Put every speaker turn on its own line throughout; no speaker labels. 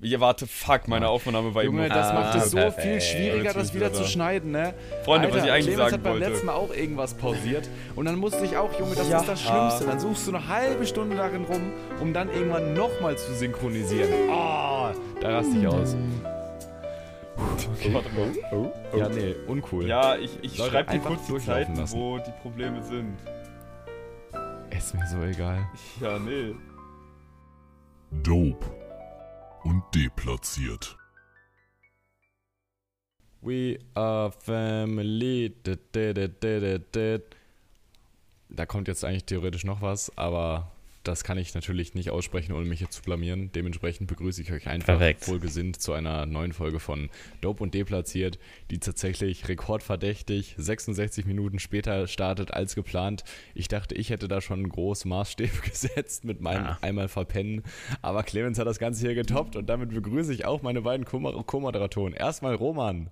Ja, warte, fuck, meine Aufnahme war
Junge,
eben
das
Ah,
macht es so
perfekt.
viel schwieriger, das wieder zu schneiden, ne?
Freunde, was
Alter,
ich eigentlich
Clemens
sagen
hat beim
wollte.
letzten Mal auch irgendwas pausiert und dann musste ich auch, Junge, das
Ja.
ist das Schlimmste. Dann suchst du eine halbe Stunde darin rum, um dann irgendwann nochmal zu synchronisieren. Ah, da raste ich aus.
Warte mal.
Ja, nee, uncool.
Ja, ich, ich schreibe dir kurz die Zeiten,
lassen.
wo die Probleme sind.
Ist mir so egal.
Ja, nee.
Dope und deplatziert.
We are family. Da kommt jetzt eigentlich theoretisch noch was, aber das kann ich natürlich nicht aussprechen, ohne mich hier zu blamieren. Dementsprechend begrüße ich euch einfach
Perfekt.
wohlgesinnt zu einer neuen Folge von Dope und Deplatziert, die tatsächlich rekordverdächtig 66 Minuten später startet als geplant. Ich dachte, ich hätte da schon große Maßstäbe gesetzt mit meinem
Ja.
einmal verpennen, aber Clemens hat das Ganze hier getoppt und damit begrüße ich auch meine beiden Co- Co-Moderatoren. Erstmal Roman.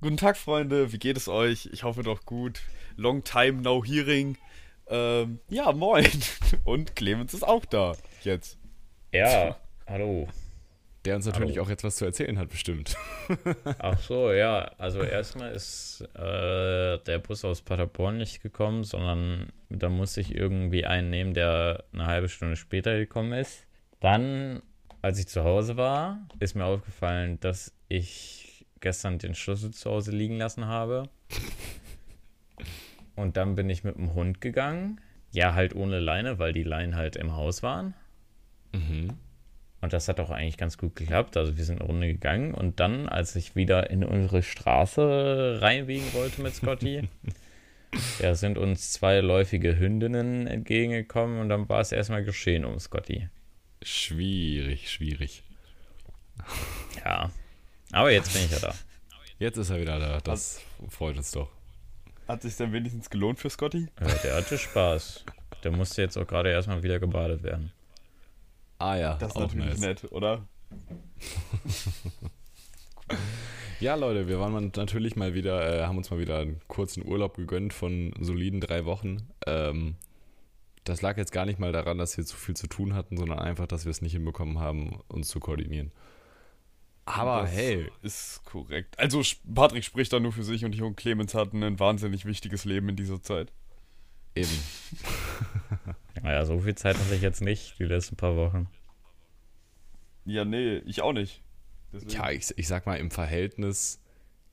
Guten Tag, Freunde, wie geht es euch? Ich hoffe doch gut. Long time no hearing. Ähm, ja, moin. Und Clemens ist auch da. Jetzt.
Ja, hallo.
Der uns natürlich
Hallo.
auch jetzt was zu erzählen hat, bestimmt.
Ach so, ja. Also erstmal ist äh, der Bus aus Paderborn nicht gekommen, sondern da musste ich irgendwie einen nehmen, der eine halbe Stunde später gekommen ist. Dann, als ich zu Hause war, ist mir aufgefallen, dass ich gestern den Schlüssel zu Hause liegen lassen habe. Und dann bin ich mit dem Hund gegangen. Ja, halt ohne Leine, weil die Leinen halt im Haus waren.
Mhm.
Und das hat auch eigentlich ganz gut geklappt. Also wir sind eine Runde gegangen und dann, als ich wieder in unsere Straße reinbiegen wollte mit Scotty, ja, sind uns zwei läufige Hündinnen entgegengekommen und dann war es erstmal geschehen um Scotty.
Schwierig, schwierig.
Ja. Aber jetzt bin ich ja da.
Jetzt ist er wieder da. Das freut uns doch.
Hat sich denn wenigstens gelohnt für Scotty?
Ja, der hatte Spaß. Der musste jetzt auch gerade erstmal wieder gebadet werden.
Ah ja,
Das ist
auch
natürlich
nice.
nett, oder?
Ja, Leute, wir waren natürlich mal wieder, äh, haben uns mal wieder einen kurzen Urlaub gegönnt von soliden drei Wochen. Ähm, das lag jetzt gar nicht mal daran, dass wir zu viel zu tun hatten, sondern einfach, dass wir es nicht hinbekommen haben, uns zu koordinieren. Aber
Das
hey,
Ist korrekt. Also, Patrick spricht da nur für sich und ich und Clemens hatten ein wahnsinnig wichtiges Leben in dieser Zeit.
eben.
Naja, so viel Zeit hatte ich jetzt nicht, die letzten paar Wochen.
Ja, nee, ich auch nicht. Deswegen-
Ja, ich, ich sag mal, im Verhältnis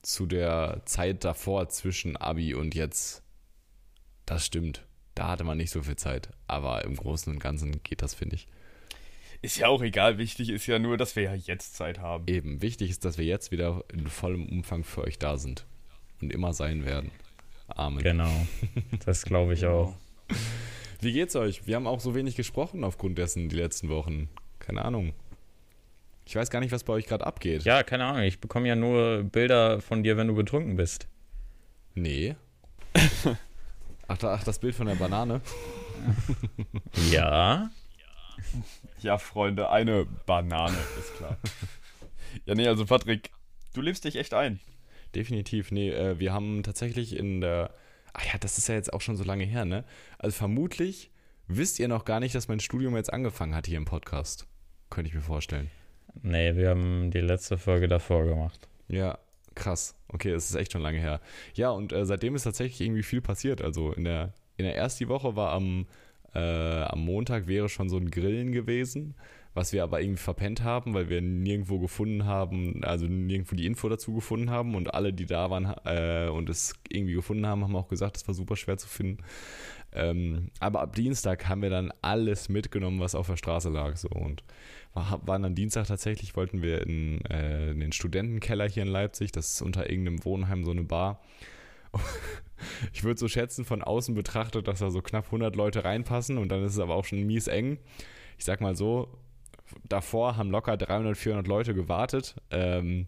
zu der Zeit davor zwischen Abi und jetzt, das stimmt. Da hatte man nicht so viel Zeit. Aber im Großen und Ganzen geht das, finde ich.
Ist ja auch egal. Wichtig ist ja nur, dass wir ja jetzt Zeit haben.
Eben, wichtig ist, dass wir jetzt wieder in vollem Umfang für euch da sind. Und immer sein werden. Amen.
Genau. Das glaube ich auch.
Wie geht's euch? Wir haben auch so wenig gesprochen aufgrund dessen die letzten Wochen. Keine Ahnung. Ich weiß gar nicht, was bei euch gerade abgeht.
Ja, keine Ahnung. Ich bekomme ja nur Bilder von dir, wenn du betrunken bist.
Nee. Ach, ach, das Bild von der Banane.
Ja.
Ja, Freunde, eine Banane, ist klar. ja, nee, also Patrick, du lebst dich echt ein.
Definitiv, nee, äh, wir haben tatsächlich in der. Ach ja, das ist ja jetzt auch schon so lange her, ne? Also vermutlich wisst ihr noch gar nicht, dass mein Studium jetzt angefangen hat hier im Podcast. Könnte ich mir vorstellen.
Nee, wir haben die letzte Folge davor gemacht.
Ja, krass. Okay, es ist echt schon lange her. Ja, und äh, seitdem ist tatsächlich irgendwie viel passiert. Also in der, in der ersten Woche war am, äh, am Montag wäre schon so ein Grillen gewesen, was wir aber irgendwie verpennt haben, weil wir nirgendwo gefunden haben, also nirgendwo die Info dazu gefunden haben und alle, die da waren äh, und es irgendwie gefunden haben, haben auch gesagt, es war super schwer zu finden. Ähm, aber ab Dienstag haben wir dann alles mitgenommen, was auf der Straße lag. So und war, waren dann Dienstag tatsächlich, wollten wir in, äh, in den Studentenkeller hier in Leipzig, das ist unter irgendeinem Wohnheim so eine Bar. Ich würde so schätzen, von außen betrachtet, dass da so knapp 100 Leute reinpassen und dann ist es aber auch schon mies eng. Ich sag mal so, davor haben locker 300, 400 Leute gewartet. Ähm,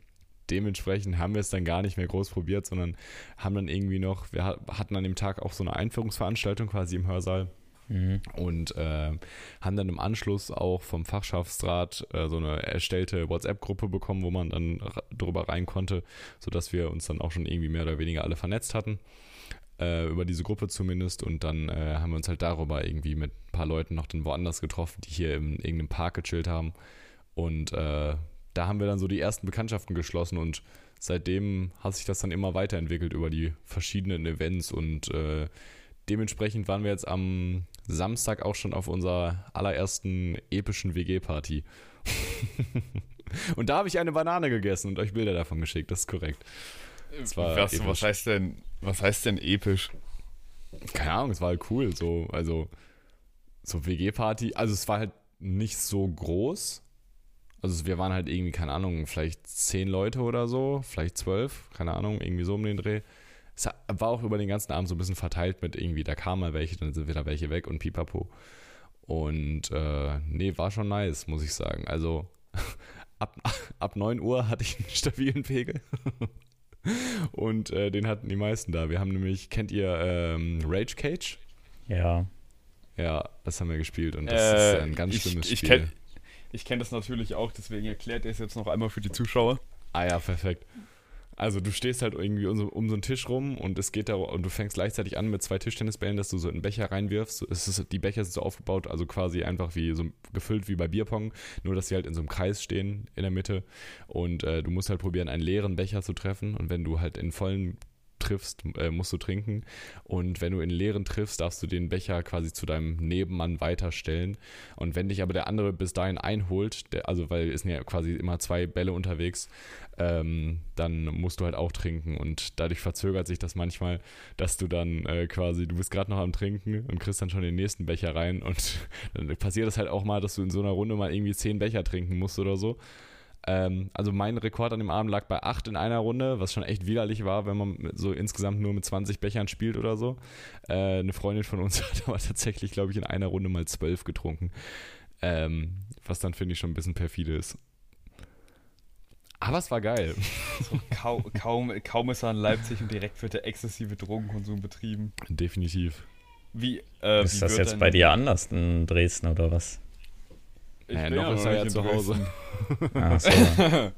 dementsprechend haben wir es dann gar nicht mehr groß probiert, sondern haben dann irgendwie noch, wir ha- hatten an dem Tag auch so eine Einführungsveranstaltung quasi im Hörsaal
Mhm.
und äh, haben dann im Anschluss auch vom Fachschaftsrat äh, so eine erstellte WhatsApp-Gruppe bekommen, wo man dann drüber rein konnte, sodass wir uns dann auch schon irgendwie mehr oder weniger alle vernetzt hatten. Äh, über diese Gruppe zumindest und dann äh, haben wir uns halt darüber irgendwie mit ein paar Leuten noch dann woanders getroffen, die hier in irgendeinem Park gechillt haben Und äh, da haben wir dann so die ersten Bekanntschaften geschlossen und seitdem hat sich das dann immer weiterentwickelt über die verschiedenen Events und äh, dementsprechend waren wir jetzt am Samstag auch schon auf unserer allerersten epischen WG-Party. und da habe ich eine Banane gegessen und euch Bilder davon geschickt, das ist korrekt.
Das was,
episch.
was heißt denn, was heißt denn episch?
Keine Ahnung, es war halt cool, so, also so WG-Party, also es war halt nicht so groß. Also wir waren halt irgendwie, keine Ahnung, vielleicht zehn Leute oder so, vielleicht zwölf, keine Ahnung, irgendwie so um den Dreh. Es war auch über den ganzen Abend so ein bisschen verteilt mit irgendwie, da kamen mal welche, dann sind wieder welche weg und pipapo. Und äh, nee, war schon nice, muss ich sagen. Also ab, ab 9 Uhr hatte ich einen stabilen Pegel. Und äh, den hatten die meisten da. Wir haben nämlich, kennt ihr ähm, Rage Cage?
Ja.
Ja, das haben wir gespielt und das
Äh,
ist ein ganz
ich,
schlimmes
ich
Spiel.
Kenn, ich kenne das natürlich auch, deswegen erklärt er es jetzt noch einmal für die Zuschauer.
Ah ja, perfekt. Also du stehst halt irgendwie um so, um so einen Tisch rum und es geht da und du fängst gleichzeitig an mit zwei Tischtennisbällen, dass du so einen Becher reinwirfst. Es ist, die Becher sind so aufgebaut, also quasi einfach wie so gefüllt wie bei Bierpong, nur dass sie halt in so einem Kreis stehen in der Mitte und äh, du musst halt probieren, einen leeren Becher zu treffen und wenn du halt in vollen triffst, äh, musst du trinken. Und wenn du in leeren triffst, darfst du den Becher quasi zu deinem Nebenmann weiterstellen. Und wenn dich aber der andere bis dahin einholt, der, also weil es sind ja quasi immer zwei Bälle unterwegs, ähm, dann musst du halt auch trinken. Und dadurch verzögert sich das manchmal, dass du dann äh, quasi, du bist gerade noch am Trinken und kriegst dann schon den nächsten Becher rein. Und dann passiert es halt auch mal, dass du in so einer Runde mal irgendwie zehn Becher trinken musst oder so. Ähm, also mein Rekord an dem Abend lag bei 8 in einer Runde, was schon echt widerlich war, wenn man so insgesamt nur mit 20 Bechern spielt oder so. Äh, eine Freundin von uns hat aber tatsächlich, glaube ich, in einer Runde mal 12 getrunken. Ähm, was dann, finde ich, schon ein bisschen perfide ist. Aber es war geil.
So, kaum, kaum, kaum ist er in Leipzig und direkt wird der exzessive Drogenkonsum betrieben.
Definitiv.
Wie, äh,
Ist
wie
das jetzt
denn-
bei dir anders in Dresden oder was?
Ich
Naja, noch ist er ja zu Hause.
So.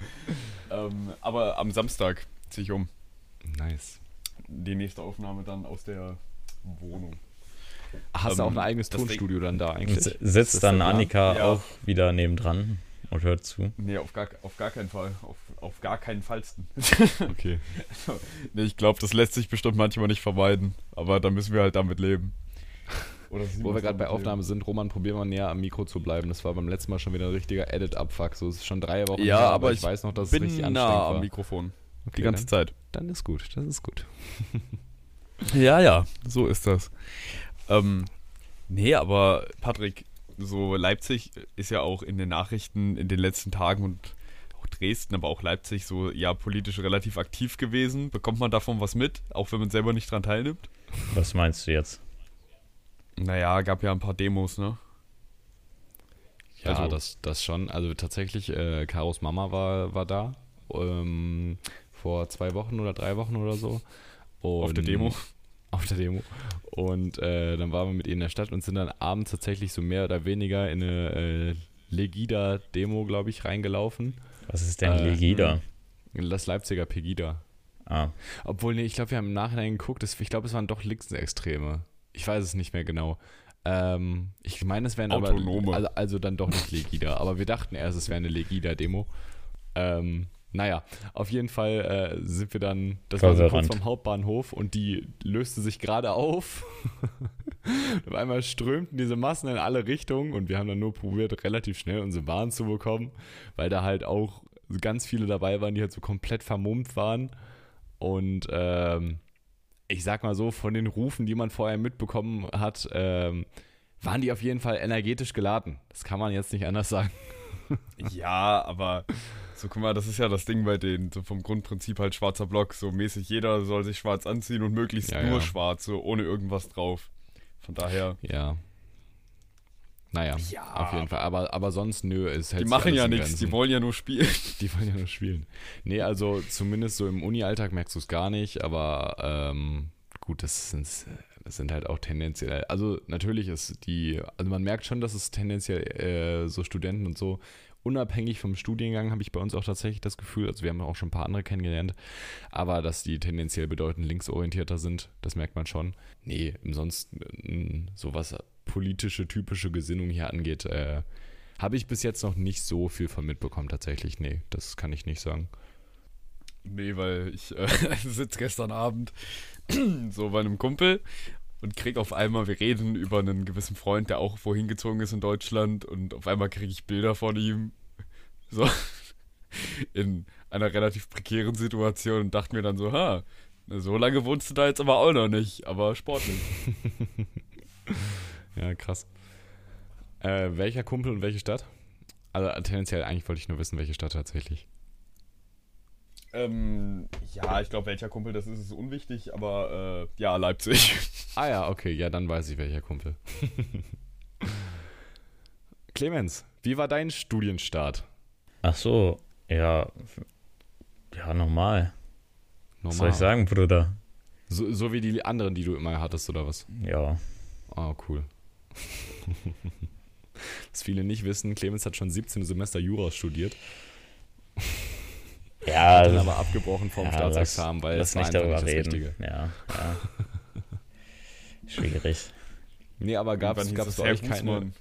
ähm, aber am Samstag ziehe ich um.
Nice.
Die nächste Aufnahme dann aus der Wohnung.
Hast du
Ähm,
auch ein eigenes
das Ding-
Tonstudio dann da
Und
eigentlich?
Sitzt dann? Annika
Ja.
auch wieder nebendran und hört zu?
Nee, auf gar, auf gar keinen Fall. Auf, auf gar keinen Fallsten.
Okay.
nee, ich glaube, das lässt sich bestimmt manchmal nicht vermeiden. Aber da müssen wir halt damit leben.
Wo wir gerade bei Aufnahme sind, Roman, probier mal näher am Mikro zu bleiben. Das war beim letzten Mal schon wieder ein richtiger Edit-Abfuck. So es ist schon drei Wochen
Ja,
her,
aber
ich,
ich
weiß noch, dass
leben.
es richtig
Bin
anstrengend
nah am
war.
Mikrofon.
Okay,
Die ganze
dann,
Zeit.
dann ist gut, das ist gut.
Ja, ja, so ist das. Ähm, nee, aber Patrick, so Leipzig ist ja auch in den Nachrichten in den letzten Tagen und auch Dresden, aber auch Leipzig so ja politisch relativ aktiv gewesen. Bekommt man davon was mit, auch wenn man selber nicht dran teilnimmt?
Was meinst du jetzt?
Naja, gab ja ein paar Demos, ne?
Ja,
Also-
das, das schon. Also tatsächlich, äh, Karos Mama war, war da. Ähm, vor zwei Wochen oder drei Wochen oder so.
Auf der
Und-
Demo.
Auf der Demo. Und äh, dann waren wir mit ihr in der Stadt und sind dann abends tatsächlich so mehr oder weniger in eine äh, Legida-Demo, glaube ich, reingelaufen.
Was ist denn
Äh,
Legida?
Das Leipziger Pegida.
Ah,
Obwohl, nee, ich glaube, wir haben im Nachhinein geguckt, das, ich glaube, es waren doch Linksextreme. Ich weiß es nicht mehr genau. Ähm, ich meine, es wären
Autonome.
aber, also, also dann doch nicht Legida, aber wir dachten erst, es wäre eine Legida-Demo. Ähm, naja, auf jeden Fall äh, sind wir dann, das war so kurz
Verwirrend.
vom Hauptbahnhof und die löste sich gerade auf. auf einmal strömten diese Massen in alle Richtungen und wir haben dann nur probiert, relativ schnell unsere Bahn zu bekommen, weil da halt auch ganz viele dabei waren, die halt so komplett vermummt waren. Und ähm, ich sag mal so, von den Rufen, die man vorher mitbekommen hat, ähm, waren die auf jeden Fall energetisch geladen. Das kann man jetzt nicht anders sagen.
Ja, aber so guck mal, das ist ja das Ding bei denen, so vom Grundprinzip halt schwarzer Block, so mäßig jeder soll sich schwarz anziehen und möglichst
Ja,
nur
ja.
schwarz, so ohne irgendwas drauf. Von daher,
Ja. Naja,
Ja,
auf jeden Fall. Aber, aber sonst, nö, ist halt.
die machen ja nichts, die wollen ja nur spielen.
Die wollen ja nur spielen. Nee, also zumindest so im Uni-Alltag merkst du es gar nicht, aber ähm, gut, das sind, das sind halt auch tendenziell, also natürlich ist die, also man merkt schon, dass es tendenziell äh, so Studenten und so, unabhängig vom Studiengang habe ich bei uns auch tatsächlich das Gefühl, also wir haben auch schon ein paar andere kennengelernt, aber dass die tendenziell bedeutend linksorientierter sind, das merkt man schon. Nee, sonst, äh, so was politische, typische Gesinnung hier angeht, äh, Habe ich bis jetzt noch nicht so viel von mitbekommen, tatsächlich. Nee, das kann ich nicht sagen.
Nee, weil ich äh, sitze gestern Abend so bei einem Kumpel und krieg auf einmal, wir reden über einen gewissen Freund, der auch wohin gezogen ist in Deutschland und auf einmal kriege ich Bilder von ihm. So in einer relativ prekären Situation und dachte mir dann so, ha, so lange wohnst du da jetzt aber auch noch nicht, aber sportlich.
ja, krass. Äh, welcher Kumpel und welche Stadt? Also tendenziell eigentlich wollte ich nur wissen, welche Stadt tatsächlich.
Ähm, ja, ich glaube, welcher Kumpel das ist, ist unwichtig, aber äh, ja, Leipzig.
Ah ja, okay, ja, dann weiß ich, welcher Kumpel. Clemens, wie war dein Studienstart?
Ach so, ja, ja, normal. normal. Was soll ich sagen, Bruder?
So, so wie die anderen, die du immer hattest, oder was?
Ja.
Ah, oh, cool. Was viele nicht wissen, Clemens hat schon 17 Semester Jura studiert.
Ja,
dann aber abgebrochen vom ja, Staatsexamen, weil
es war nicht darüber nicht reden. Richtige. Ja, ja. Schwierig.
Nee, aber gab es bei euch keine...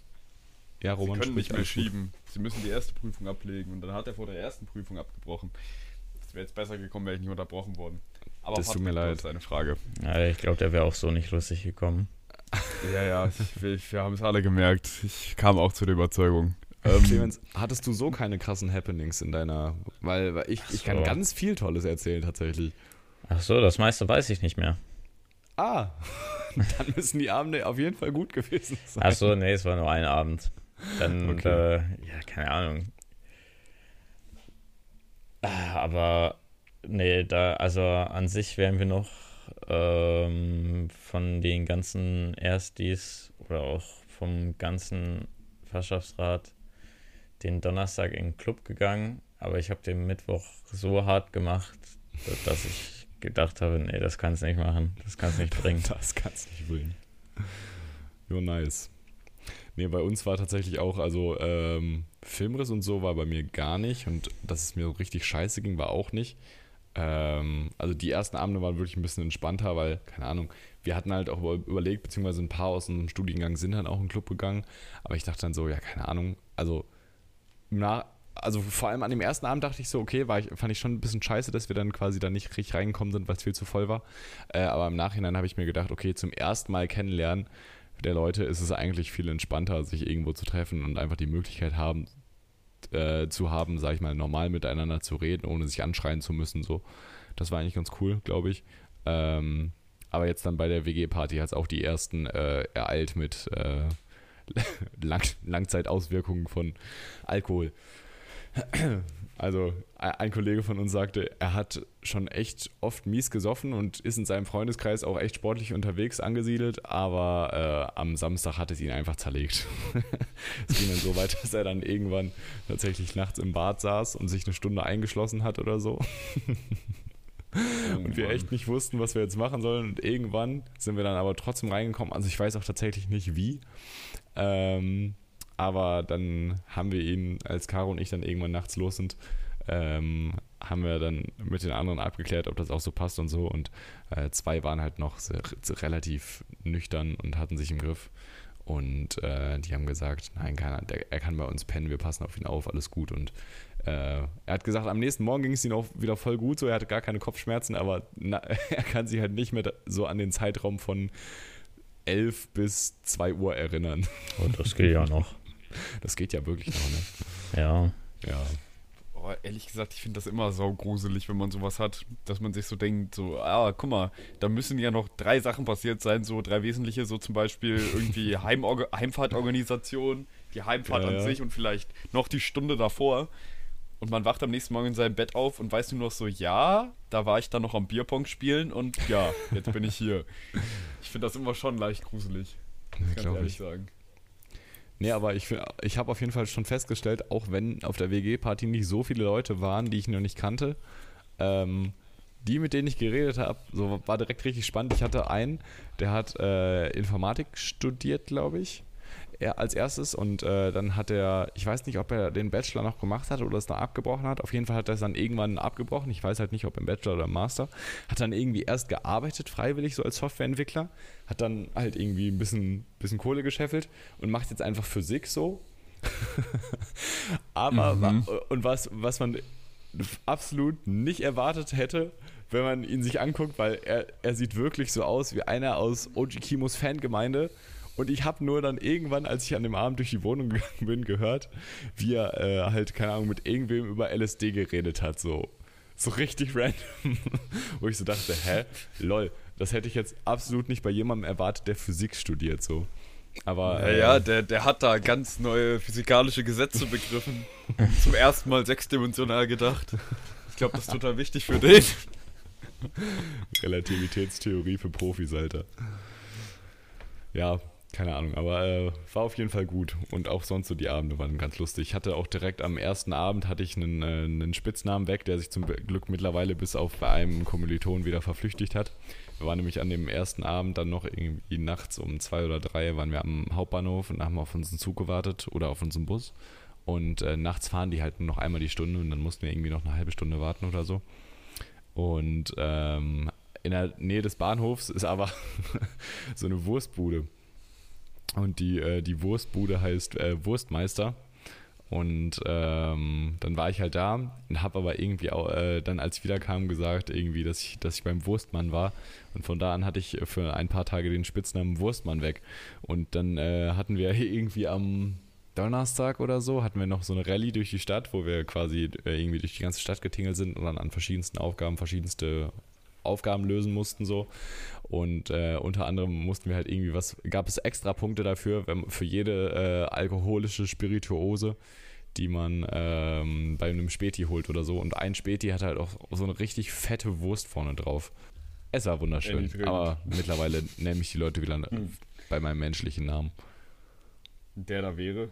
Ja, Roman, Sie können nicht mehr schieben. Sie müssen die erste Prüfung ablegen und dann hat er vor der ersten Prüfung abgebrochen. Das wäre jetzt besser gekommen, wäre ich nicht unterbrochen worden.
Aber das tut mir leid.
Das ist eine Frage.
Ja, ich glaube, der wäre auch so nicht lustig gekommen.
Ja, ja, ich, wir haben es alle gemerkt. Ich kam auch zu der Überzeugung.
Ähm, Clemens, hattest du so keine krassen Happenings in deiner. Weil, weil ich, so. ich kann ganz viel Tolles erzählen, tatsächlich.
Ach so, das meiste weiß ich nicht mehr.
Ah, dann müssen die Abende auf jeden Fall gut gewesen sein.
Ach so, nee, es war nur ein Abend. Dann, okay. äh, ja, keine Ahnung. Aber, nee, da, also an sich wären wir noch ähm, von den ganzen Erstis oder auch vom ganzen Fachschaftsrat den Donnerstag in den Club gegangen, aber ich habe den Mittwoch so hart gemacht, dass ich gedacht habe, nee, das kannst du nicht machen, das kannst du nicht bringen.
Das kannst du nicht bringen. Jo, nice. Nee, bei uns war tatsächlich auch, also ähm, Filmriss und so war bei mir gar nicht und dass es mir so richtig scheiße ging, war auch nicht. Ähm, also die ersten Abende waren wirklich ein bisschen entspannter, weil, keine Ahnung, wir hatten halt auch überlegt, beziehungsweise ein paar aus unserem Studiengang sind dann auch in den Club gegangen, aber ich dachte dann so, ja, keine Ahnung, also na, also vor allem an dem ersten Abend dachte ich so, okay, war ich, fand ich schon ein bisschen scheiße, dass wir dann quasi da nicht richtig reingekommen sind, weil es viel zu voll war. Äh, aber im Nachhinein habe ich mir gedacht, okay, zum ersten Mal kennenlernen der Leute ist es eigentlich viel entspannter, sich irgendwo zu treffen und einfach die Möglichkeit haben, äh, zu haben, sag ich mal, normal miteinander zu reden, ohne sich anschreien zu müssen. So. Das war eigentlich ganz cool, glaube ich. Ähm, aber jetzt dann bei der WG-Party hat es auch die ersten äh, ereilt mit äh, Lang Langzeitauswirkungen von Alkohol. Also ein Kollege von uns sagte, er hat schon echt oft mies gesoffen und ist in seinem Freundeskreis auch echt sportlich unterwegs angesiedelt, aber äh, am Samstag hat es ihn einfach zerlegt. es ging dann so weit, dass er dann irgendwann tatsächlich nachts im Bad saß und sich eine Stunde eingeschlossen hat oder so. und wir echt nicht wussten, was wir jetzt machen sollen. Und irgendwann sind wir dann aber trotzdem reingekommen. Also ich weiß auch tatsächlich nicht wie. Ähm, aber dann haben wir ihn, als Caro und ich dann irgendwann nachts los sind, ähm, haben wir dann mit den anderen abgeklärt, ob das auch so passt und so. Und äh, zwei waren halt noch sehr, relativ nüchtern und hatten sich im Griff. Und äh, die haben gesagt, nein, keiner, der, er kann bei uns pennen, wir passen auf ihn auf, alles gut. Und äh, er hat gesagt, am nächsten Morgen ging es ihm auch wieder voll gut, so er hatte gar keine Kopfschmerzen, aber na, er kann sich halt nicht mehr so an den Zeitraum von 11 bis 2 Uhr erinnern.
Oh, das geht ja noch.
Das geht ja wirklich noch, ne?
Ja.
Ja.
Oh, ehrlich gesagt, ich finde das immer so gruselig, wenn man sowas hat, dass man sich so denkt, so, ah, guck mal, da müssen ja noch drei Sachen passiert sein, so drei wesentliche, so zum Beispiel irgendwie Heimorga Heimfahrtorganisation, die Heimfahrt ja, an ja. sich und vielleicht noch die Stunde davor. Und man wacht am nächsten Morgen in seinem Bett auf und weiß nur noch so, ja, da war ich dann noch am Bierpong spielen und ja, jetzt bin ich hier. Ich finde das immer schon leicht gruselig.
Ja, kann ich ehrlich sagen. Nee, aber ich, ich habe auf jeden Fall schon festgestellt, auch wenn auf der WG-Party nicht so viele Leute waren, die ich noch nicht kannte, ähm, die, mit denen ich geredet habe, so war direkt richtig spannend. Ich hatte einen, der hat äh, Informatik studiert, glaube ich er als erstes und äh, dann hat er, ich weiß nicht, ob er den Bachelor noch gemacht hat oder es noch abgebrochen hat. Auf jeden Fall hat er es dann irgendwann abgebrochen. Ich weiß halt nicht, ob im Bachelor oder im Master. Hat dann irgendwie erst gearbeitet, freiwillig, so als Softwareentwickler. Hat dann halt irgendwie ein bisschen, bisschen Kohle gescheffelt und macht jetzt einfach Physik so. Aber,
Mhm.
und was, was man absolut nicht erwartet hätte, wenn man ihn sich anguckt, weil er, er sieht wirklich so aus wie einer aus OG Kimos Fangemeinde. Und ich habe nur dann irgendwann, als ich an dem Abend durch die Wohnung gegangen bin, gehört, wie er äh, halt, keine Ahnung, mit irgendwem über LSD geredet hat. So, so richtig random. Wo ich so dachte, hä? Lol, das hätte ich jetzt absolut nicht bei jemandem erwartet, der Physik studiert. So. Aber
Ja,
äh,
ja, der, der hat da ganz neue physikalische Gesetze begriffen. Zum ersten Mal sechsdimensional gedacht. Ich glaube, das ist total wichtig für den.
Relativitätstheorie für Profis, Alter. Ja, keine Ahnung, aber äh, war auf jeden Fall gut. Und auch sonst so die Abende waren ganz lustig. Ich hatte auch direkt am ersten Abend hatte ich einen, äh, einen Spitznamen weg, der sich zum Glück mittlerweile bis auf bei einem Kommiliton wieder verflüchtigt hat. Wir waren nämlich an dem ersten Abend dann noch irgendwie nachts um zwei oder drei waren wir am Hauptbahnhof und haben auf unseren Zug gewartet oder auf unseren Bus. Und äh, nachts fahren die halt nur noch einmal die Stunde und dann mussten wir irgendwie noch eine halbe Stunde warten oder so. Und ähm, in der Nähe des Bahnhofs ist aber so eine Wurstbude. Und die, äh, die Wurstbude heißt äh, Wurstmeister. Und ähm, dann war ich halt da und habe aber irgendwie auch, äh, dann, als ich wiederkam, gesagt, irgendwie, dass ich, dass ich beim Wurstmann war. Und von da an hatte ich für ein paar Tage den Spitznamen Wurstmann weg. Und dann äh, hatten wir irgendwie am Donnerstag oder so, hatten wir noch so eine Rallye durch die Stadt, wo wir quasi äh, irgendwie durch die ganze Stadt getingelt sind und dann an verschiedensten Aufgaben verschiedenste Aufgaben lösen mussten so. Und äh, unter anderem mussten wir halt irgendwie was, gab es extra Punkte dafür, wenn, für jede äh, alkoholische Spirituose, die man ähm, bei einem Späti holt oder so. Und ein Späti hatte halt auch so eine richtig fette Wurst vorne drauf. Es war wunderschön,
Erniedrigend.
aber mittlerweile nenne ich die Leute wieder
Hm.
bei meinem menschlichen Namen.
Der da wäre.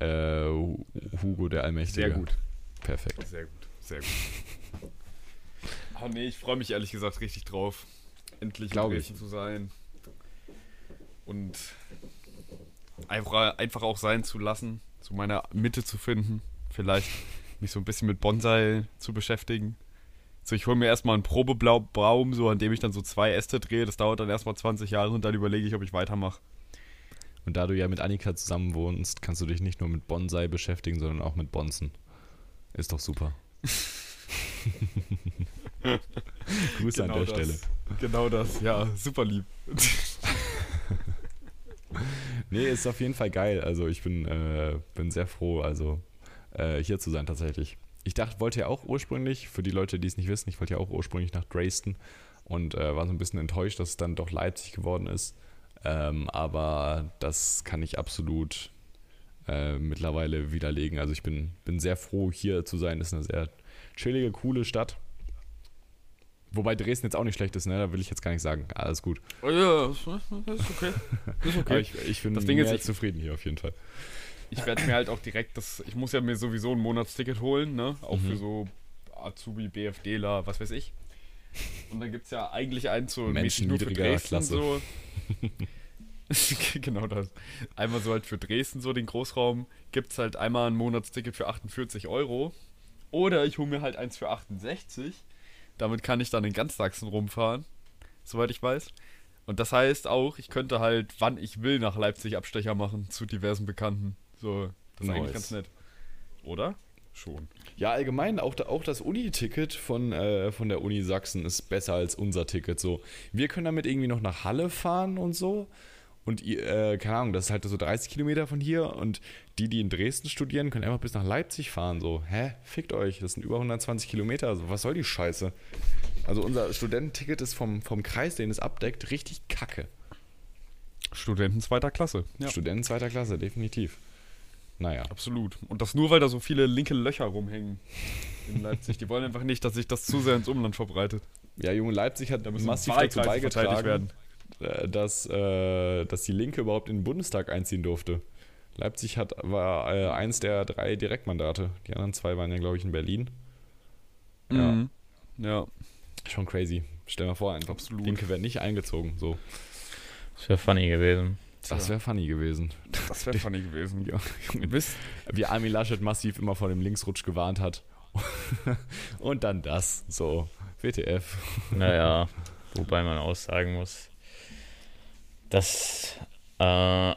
Äh, Hu- Hugo der Allmächtige.
Sehr gut.
Perfekt.
Sehr gut. Sehr gut. Ah nee, ich freue mich ehrlich gesagt richtig drauf. Endlich
Glaub
in
ich.
Zu sein. Und einfach, einfach auch sein zu lassen, zu meiner Mitte zu finden. Vielleicht mich so ein bisschen mit Bonsai zu beschäftigen. So, ich hole mir erstmal einen Probebaum, so an dem ich dann so zwei Äste drehe. Das dauert dann erstmal 20 Jahre und dann überlege ich, ob ich weitermache.
Und da du ja mit Annika zusammen wohnst, kannst du dich nicht nur mit Bonsai beschäftigen, sondern auch mit Bonzen. Ist doch super. Grüße an der
das.
Stelle.
Genau das, ja, super lieb.
Nee, ist auf jeden Fall geil. Also ich bin, äh, bin sehr froh, also äh, hier zu sein tatsächlich. Ich dachte, wollte ja auch ursprünglich, für die Leute, die es nicht wissen, ich wollte ja auch ursprünglich nach Dresden und äh, war so ein bisschen enttäuscht, dass es dann doch Leipzig geworden ist. Ähm, aber das kann ich absolut äh, mittlerweile widerlegen. Also ich bin, bin sehr froh, hier zu sein. Ist eine sehr chillige, coole Stadt. Wobei Dresden jetzt auch nicht schlecht ist, ne? Da will ich jetzt gar nicht sagen. Alles gut.
Oh ja, das ist okay. Das ist okay.
ich, ich bin
Das Ding
mehr
ist, ich-
zufrieden hier auf jeden Fall.
Ich werde mir halt auch direkt das, ich muss ja mir sowieso ein Monatsticket holen, ne? Auch
Mhm.
für so Azubi, BFDler, was weiß ich. Und dann gibt es ja eigentlich einen so
Menschen
nur für Dresden
Klasse.
so. genau das. Einmal so halt für Dresden so den Großraum gibt es halt einmal ein Monatsticket für 48 Euro. Oder ich hole mir halt eins für 68. Damit kann ich dann in ganz Sachsen rumfahren, soweit ich weiß. Und das heißt auch, ich könnte halt, wann ich will, nach Leipzig Abstecher machen zu diversen Bekannten. So, das ist
Nice.
eigentlich ganz nett. Oder? Schon.
Ja, allgemein, auch, da, auch das Uni-Ticket von, äh, von der Uni Sachsen ist besser als unser Ticket. So, wir können damit irgendwie noch nach Halle fahren und so. Und ihr, äh, keine Ahnung, das ist halt so 30 Kilometer von hier. Und die, die in Dresden studieren, können einfach bis nach Leipzig fahren. So, hä? Fickt euch, das sind über 120 Kilometer. Also, was soll die Scheiße? Also, unser Studententicket ist vom, vom Kreis, den es abdeckt, richtig kacke.
Studenten zweiter Klasse. Ja,
Studenten zweiter Klasse, definitiv. Naja.
absolut. Und das nur, weil da so viele linke Löcher rumhängen in Leipzig. Die wollen einfach nicht, dass sich das zu sehr ins Umland verbreitet.
Ja, Junge, Leipzig hat
Da müssen
massiv dazu beigetragen. äh, dass, äh, dass die Linke überhaupt in den Bundestag einziehen durfte. Leipzig hat, war äh, eins der drei Direktmandate. Die anderen zwei waren ja, glaube ich, in Berlin. Ja.
Mhm. Ja.
Schon crazy. Stell mal vor, einfach
Absolut.
Linke wäre nicht eingezogen. So.
Das wäre funny gewesen.
Das wäre funny gewesen.
Das wäre funny gewesen.
Ja, Wie Armin Laschet massiv immer vor dem Linksrutsch gewarnt hat. Und dann das. So, WTF.
Naja, wobei man auch sagen muss, dass äh,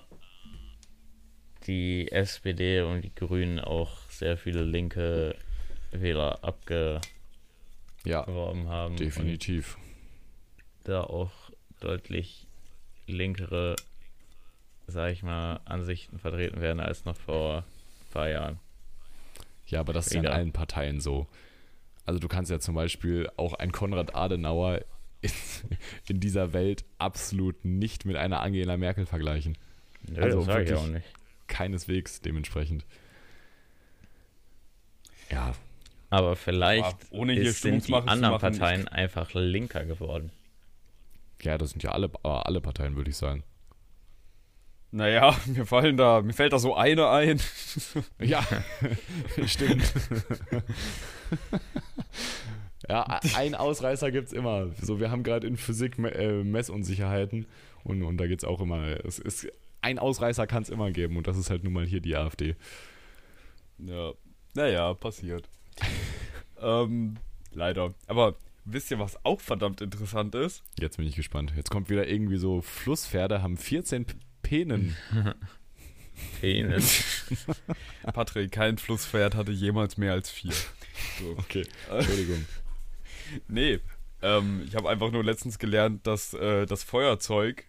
die SPD und die Grünen auch sehr viele linke Wähler abgeworben
Ja,
haben.
definitiv.
Da auch deutlich linkere, sag ich mal, Ansichten vertreten werden als noch vor ein paar Jahren.
Ja, aber das ist ja in allen Parteien so. Also du kannst ja zum Beispiel auch ein Konrad Adenauer in, in dieser Welt absolut nicht mit einer Angela Merkel vergleichen.
Nö,
Also
das sag ich
wirklich-
auch nicht.
Keineswegs dementsprechend. Ja,
Aber vielleicht
Ja, ohne hier
ist, sind die anderen Parteien einfach linker geworden.
ja, das sind ja alle, aber alle Parteien, würde ich sagen.
Naja, mir fallen da, mir fällt da so eine ein.
Ja, stimmt. Ja, ein Ausreißer gibt es immer. So, wir haben gerade in Physik äh, Messunsicherheiten und, und da geht es auch immer. Es ist, ein Ausreißer kann es immer geben und das ist halt nun mal hier die AfD.
Ja, naja, passiert. ähm, leider. Aber wisst ihr, was auch verdammt interessant ist?
Jetzt bin ich gespannt. Jetzt kommt wieder irgendwie so Flusspferde, haben 14 P- Penen.
Penis.
Patrick, kein Flusspferd hatte jemals mehr als vier. So.
Okay, Entschuldigung.
Nee, ähm, ich habe einfach nur letztens gelernt, dass äh, das Feuerzeug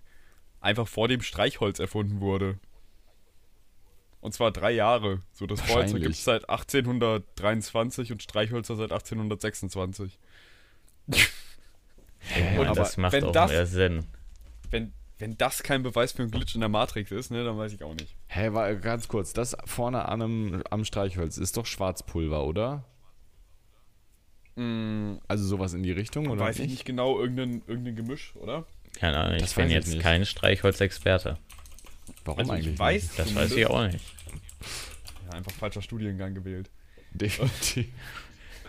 einfach vor dem Streichholz erfunden wurde. Und zwar drei Jahre. So, das Feuerzeug gibt es seit 1823 und Streichhölzer seit 1826.
Und
aber
das macht
wenn
auch
das-
mehr Sinn.
Wenn, wenn das kein Beweis für einen Glitch in der Matrix ist, ne, dann weiß ich auch nicht.
Hä, war ganz kurz, das vorne an einem, am Streichholz ist doch Schwarzpulver, oder? Also sowas in die Richtung, oder
weiß ich nicht genau, irgendein, irgendein Gemisch, oder?
Keine Ahnung, ich
Das
bin
ich
jetzt
nicht.
kein Streichholzexperte.
Warum
Also
eigentlich?
ich weiß,
nicht?
Das weiß ich auch nicht.
Ja, einfach falscher Studiengang gewählt.
Definitiv.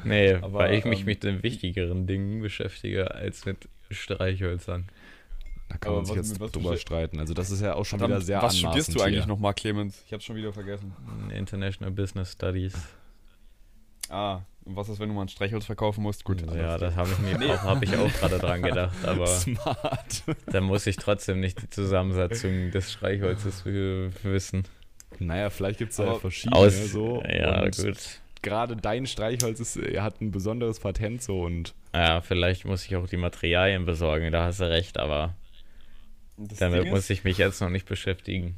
Nee,
Aber,
weil ich mich
ähm,
mit den wichtigeren Dingen beschäftige als mit Streichhölzern.
Da kann
Aber
man sich jetzt drüber streiten. Also das ist ja auch schon
Verdammt,
wieder sehr
was studierst du eigentlich nochmal, Clemens? Ich hab's schon wieder vergessen.
International Business Studies.
Ah, was ist, wenn du mal ein Streichholz verkaufen musst? Gut,
ja, das habe ich mir auch, hab ich auch gerade dran gedacht, aber
Smart.
da muss ich trotzdem nicht die Zusammensetzung des Streichholzes wissen.
Naja, vielleicht gibt es ja
Aber
verschiedene
Aus,
so.
ja,
und
gut.
Gerade dein Streichholz ist, er hat ein besonderes Patent so und
Ja, vielleicht muss ich auch die Materialien besorgen, da hast du recht, aber
Das
damit
Ding
muss ich mich jetzt noch nicht beschäftigen.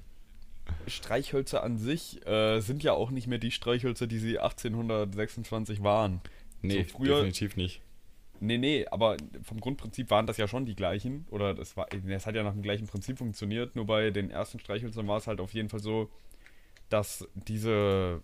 Streichhölzer an sich äh, sind ja auch nicht mehr die Streichhölzer, die sie 1826 waren.
nee,
So früher-
definitiv nicht.
Nee, nee, aber vom Grundprinzip waren das ja schon die gleichen. Oder das war, es hat ja nach dem gleichen Prinzip funktioniert, nur bei den ersten Streichhölzern war es halt auf jeden Fall so, dass diese,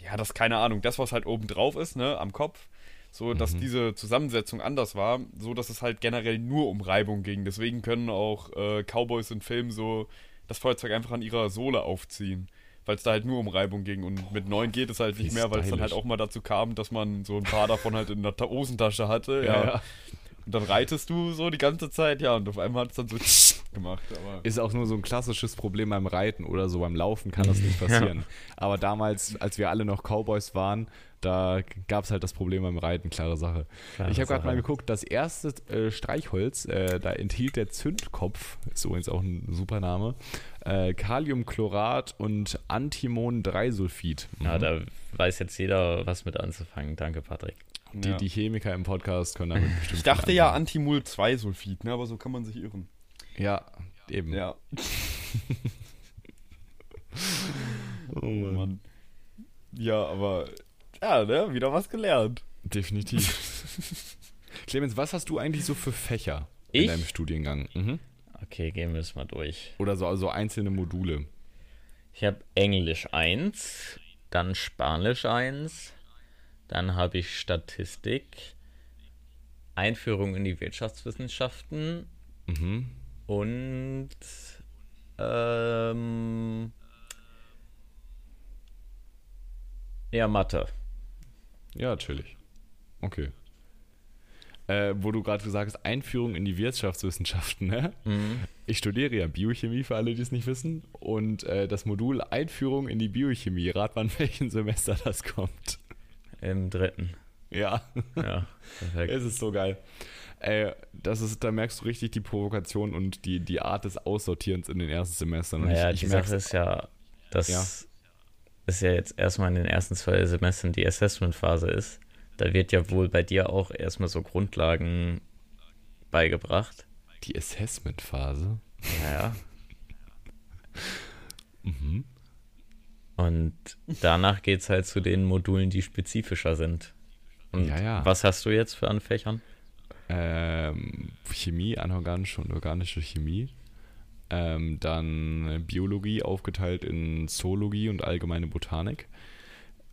ja, das keine Ahnung, das, was halt oben drauf ist, ne, am Kopf, so, dass
Mhm.
diese Zusammensetzung anders war, so dass es halt generell nur um Reibung ging. Deswegen können auch äh, Cowboys in Filmen so das Feuerzeug einfach an ihrer Sohle aufziehen. Weil es da halt nur um Reibung ging. Und mit 9 geht es halt nicht mehr, weil es dann halt auch mal dazu kam, dass man so ein paar davon halt in der Ta- Hosentasche hatte. Ja,
ja.
Und dann reitest du so die ganze Zeit, ja, und auf einmal hat es dann so gemacht. Aber
Ist auch nur so ein klassisches Problem beim Reiten oder so. Beim Laufen kann das nicht passieren. Aber damals, als wir alle noch Cowboys waren, da gab es halt das Problem beim Reiten, klare Sache.
Klare
ich habe gerade mal geguckt, das erste äh, Streichholz, äh, da enthielt der Zündkopf, ist übrigens auch ein super Name, äh, Kaliumchlorat und Antimon-Dreisulfid.
Ja,
Mhm.
da weiß jetzt jeder, was mit anzufangen. Danke, Patrick.
die,
ja.
die Chemiker im Podcast können damit bestimmt.
ich dachte ja
anfangen.
Antimul-2-Sulfid, ne, aber so kann man sich irren.
Ja, eben.
Ja,
Oh Mann.
Mann. Ja, aber, ja, ne, wieder was gelernt.
Definitiv. Clemens, was hast du eigentlich so für Fächer in
Ich?
deinem Studiengang? Mhm.
Okay, gehen wir es mal durch.
Oder so also einzelne Module?
Ich habe Englisch 1, dann Spanisch 1, dann habe ich Statistik, Einführung in die Wirtschaftswissenschaften
Mhm.
Und ähm, ja, Mathe.
Ja, natürlich. Okay. Äh, wo du gerade gesagt hast, Einführung in die Wirtschaftswissenschaften, ne?
Mhm.
Ich studiere ja Biochemie, für alle, die es nicht wissen. Und äh, das Modul Einführung in die Biochemie, rat mal, in welchem Semester das kommt.
Im dritten.
Ja,
Ja, perfekt.
es ist so geil. Äh, das ist, da merkst du richtig die Provokation und die, die Art des Aussortierens in den ersten Semestern. Und
Naja,
ich,
die
ich
Sache
merk's
ist ja, dass
Ja.
es ja jetzt erstmal in den ersten zwei Semestern die Assessment-Phase ist. Da wird ja wohl bei dir auch erstmal so Grundlagen beigebracht.
Die Assessment-Phase.
Naja.
Mhm.
Und danach geht es halt zu den Modulen, die spezifischer sind. Und
Ja, ja.
was hast du jetzt für an Fächern?
Ähm, Chemie, anorganische und organische Chemie. Ähm, dann Biologie aufgeteilt in Zoologie und allgemeine Botanik.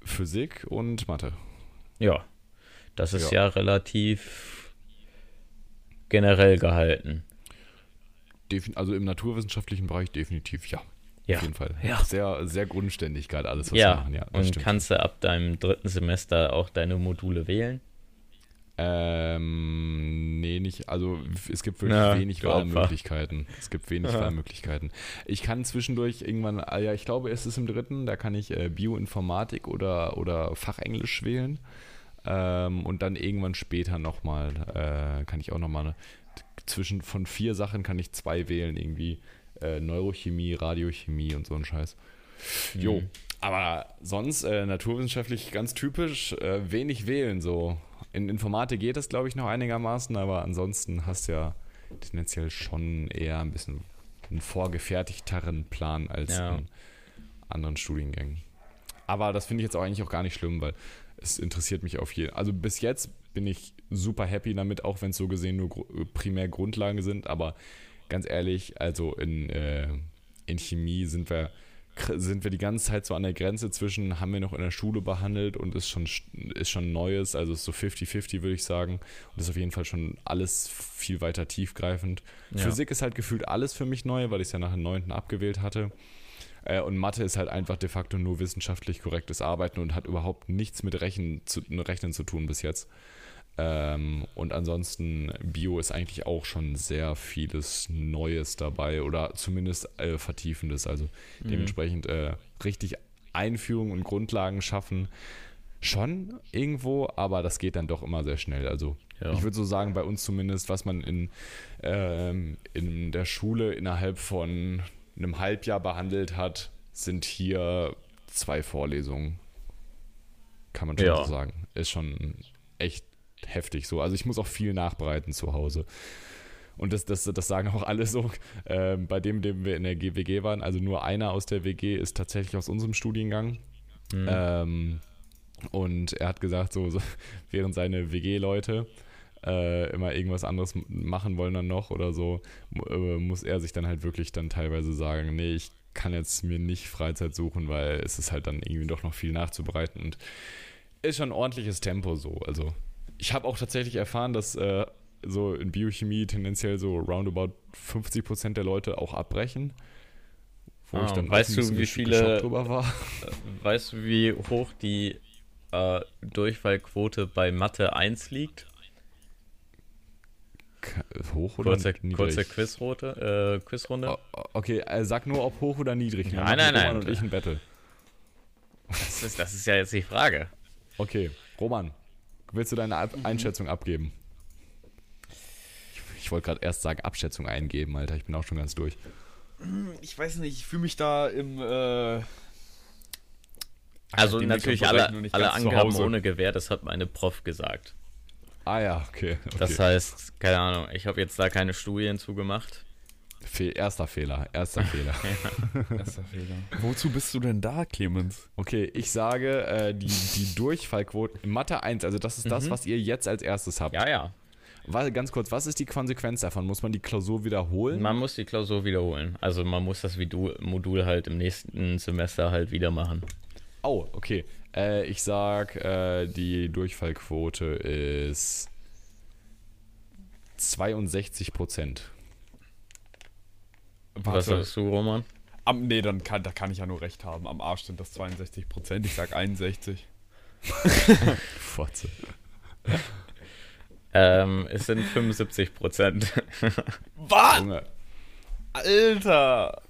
Physik und Mathe.
Ja, das ist
Ja.
ja, relativ generell gehalten.
Defin also im naturwissenschaftlichen Bereich definitiv ja.
Ja.
Auf jeden Fall.
Ja.
Sehr, sehr grundständig gerade alles, was wir
Ja,
machen. Ja,
und
stimmt.
kannst du ab deinem dritten Semester auch deine Module wählen?
Ähm, nee, nicht. Also es gibt wirklich
Na,
wenig. Wahlmöglichkeiten. Es gibt wenig. Wahlmöglichkeiten. Ich kann zwischendurch irgendwann, ah ja, ich glaube, es ist im dritten, da kann ich äh, Bioinformatik oder, oder Fachenglisch wählen. Ähm, und dann irgendwann später nochmal, äh, kann ich auch nochmal zwischen von vier Sachen kann ich zwei wählen, irgendwie äh, Neurochemie, Radiochemie und so ein Scheiß. Jo,
Mhm.
aber sonst äh, naturwissenschaftlich ganz typisch, äh, wenig wählen so. In Informatik geht das, glaube ich, noch einigermaßen, aber ansonsten hast du ja tendenziell schon eher ein bisschen einen vorgefertigteren Plan als
Ja.
in anderen Studiengängen. Aber das finde ich jetzt auch eigentlich auch gar nicht schlimm, weil es interessiert mich auf jeden Also bis jetzt bin ich super happy damit, auch wenn es so gesehen nur primär Grundlagen sind, aber ganz ehrlich, also in, äh, in Chemie sind wir sind wir die ganze Zeit so an der Grenze zwischen, haben wir noch in der Schule behandelt und ist schon, ist schon Neues, also ist so 50-50, würde ich sagen. Und ist auf jeden Fall schon alles viel weiter tiefgreifend.
Ja.
Physik ist halt gefühlt alles für mich neu, weil ich es ja nach dem 9. abgewählt hatte. Äh, und Mathe ist halt einfach de facto nur wissenschaftlich korrektes Arbeiten und hat überhaupt nichts mit Rechnen zu, Rechnen zu tun bis jetzt. Ähm, und ansonsten, Bio ist eigentlich auch schon sehr vieles Neues dabei oder zumindest äh, Vertiefendes. Also
Mhm.
dementsprechend äh, richtig Einführung und Grundlagen schaffen. Schon irgendwo, aber das geht dann doch immer sehr schnell. Also
Ja.
ich würde so sagen, bei uns zumindest, was man in, ähm, in der Schule innerhalb von einem Halbjahr behandelt hat, sind hier zwei Vorlesungen. Kann man schon
Ja.
so sagen. Ist schon echt heftig so. Also ich muss auch viel nachbereiten zu Hause. Und das, das, das sagen auch alle so. Ähm, bei dem, dem wir in der WG waren, also nur einer aus der WG ist tatsächlich aus unserem Studiengang.
Mhm.
Ähm, und er hat gesagt, so, so während seine WG-Leute äh, immer irgendwas anderes machen wollen dann noch oder so, äh, muss er sich dann halt wirklich dann teilweise sagen, nee, ich kann jetzt mir nicht Freizeit suchen, weil es ist halt dann irgendwie doch noch viel nachzubereiten und ist schon ein ordentliches Tempo so. Also ich habe auch tatsächlich erfahren, dass äh, so in Biochemie tendenziell so roundabout 50% der Leute auch abbrechen. Wo
Ah,
ich dann
weißt du, wie viele-
drüber war.
Weißt du, wie hoch die äh, Durchfallquote bei Mathe 1 liegt?
Hoch oder
Kurze,
niedrig?
kurze Quizrote, äh, Quizrunde.
O- Okay, äh, sag nur, ob hoch oder niedrig. Dann
Nein,
machen
nein,
Roman
nein.
und ich ein Battle.
Das, ist, das ist ja jetzt die Frage.
Okay, Roman, willst du deine Ab Einschätzung abgeben? Ich, ich wollte gerade erst sagen, Abschätzung eingeben, Alter. Ich bin auch schon ganz durch.
Ich weiß nicht, ich fühle mich da im. Äh,
Also natürlich alle, alle Angaben ohne Gewähr, das hat meine Prof gesagt.
Ah ja, okay. okay.
Das heißt, keine Ahnung, ich habe jetzt da keine Studien zugemacht.
Fe erster Fehler, erster Fehler.
erster Fehler. Wozu bist du denn da, Clemens?
Okay, ich sage, äh, die, die Durchfallquote in Mathe 1, also das ist das, was ihr jetzt als erstes habt.
Ja, ja.
Wa- Ganz kurz, was ist die Konsequenz davon? Muss man die Klausur wiederholen?
Man muss die Klausur wiederholen. Also man muss das Modul halt im nächsten Semester halt wieder machen.
Oh, okay. Äh, ich sag, äh, die Durchfallquote ist 62 Prozent.
Was sagst du, Roman?
Am, nee, dann kann, da kann ich ja nur recht haben. Am Arsch sind das 62 Prozent. Ich sag 61.
Fotze.
Ähm, es sind 75 Prozent.
Was? Alter!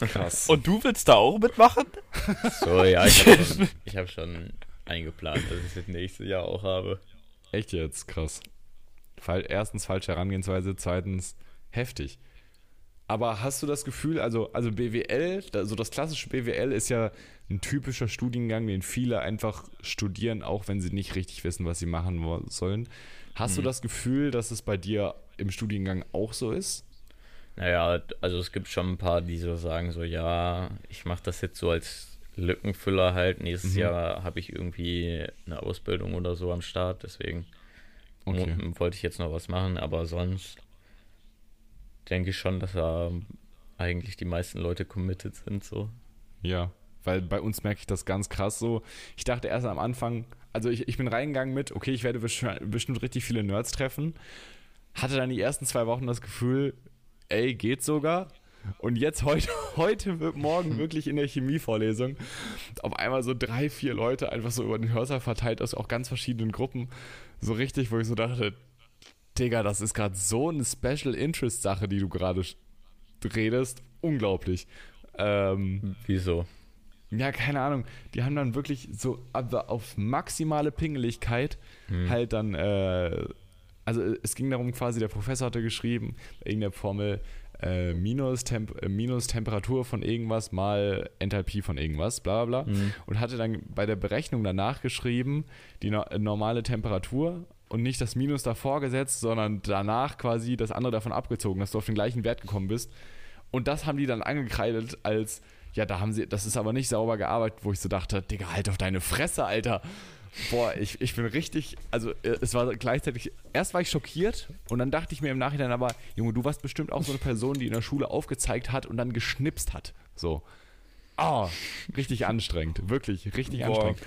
krass.
Und du willst da auch mitmachen?
so, ja, ich habe schon, ich hab schon eingeplant, dass ich das nächste Jahr auch habe.
Echt jetzt, krass. Erstens falsche Herangehensweise, zweitens heftig. Aber hast du das Gefühl, also, also BWL, also das klassische BWL ist ja ein typischer Studiengang, den viele einfach studieren, auch wenn sie nicht richtig wissen, was sie machen sollen. Hast
Mhm.
du das Gefühl, dass es bei dir im Studiengang auch so ist?
Naja, also es gibt schon ein paar, die so sagen, so ja, ich mache das jetzt so als Lückenfüller halt. Nächstes
Mhm.
Jahr habe ich irgendwie eine Ausbildung oder so am Start, deswegen
Okay.
wollte ich jetzt noch was machen, aber sonst denke ich schon, dass da eigentlich die meisten Leute committed sind so.
Ja, weil bei uns merke ich das ganz krass so. Ich dachte erst am Anfang, also ich, ich bin reingegangen mit, okay, ich werde bestimmt richtig viele Nerds treffen. Hatte dann die ersten zwei Wochen das Gefühl, ey, geht sogar. Und jetzt heute, heute wird morgen wirklich in der Chemievorlesung auf einmal so drei, vier Leute einfach so über den Hörsaal verteilt aus auch ganz verschiedenen Gruppen. So richtig, wo ich so dachte, Digga, das ist gerade so eine Special Interest Sache, die du gerade redest. Unglaublich. Ähm,
Wieso?
ja, keine Ahnung. Die haben dann wirklich so aber auf maximale Pingeligkeit halt dann, äh, also äh, es ging darum quasi, der Professor hatte geschrieben, bei irgendeiner Formel, äh, minus, Temp äh, minus Temperatur von irgendwas mal Enthalpie von irgendwas, bla bla bla. Und hatte dann bei der Berechnung danach geschrieben, die no normale Temperatur und nicht das Minus davor gesetzt, sondern danach quasi das andere davon abgezogen, dass du auf den gleichen Wert gekommen bist. Und das haben die dann angekreidet als, ja, da haben sie, das ist aber nicht sauber gearbeitet, wo ich so dachte, Digga, halt auf deine Fresse, Alter. Boah, ich, ich bin richtig, also äh, es war gleichzeitig, erst war ich schockiert und dann dachte ich mir im Nachhinein aber, Junge, du warst bestimmt auch so eine Person, die in der Schule aufgezeigt hat und dann geschnipst hat. So. Ah, richtig anstrengend, wirklich, richtig
Boah.
anstrengend.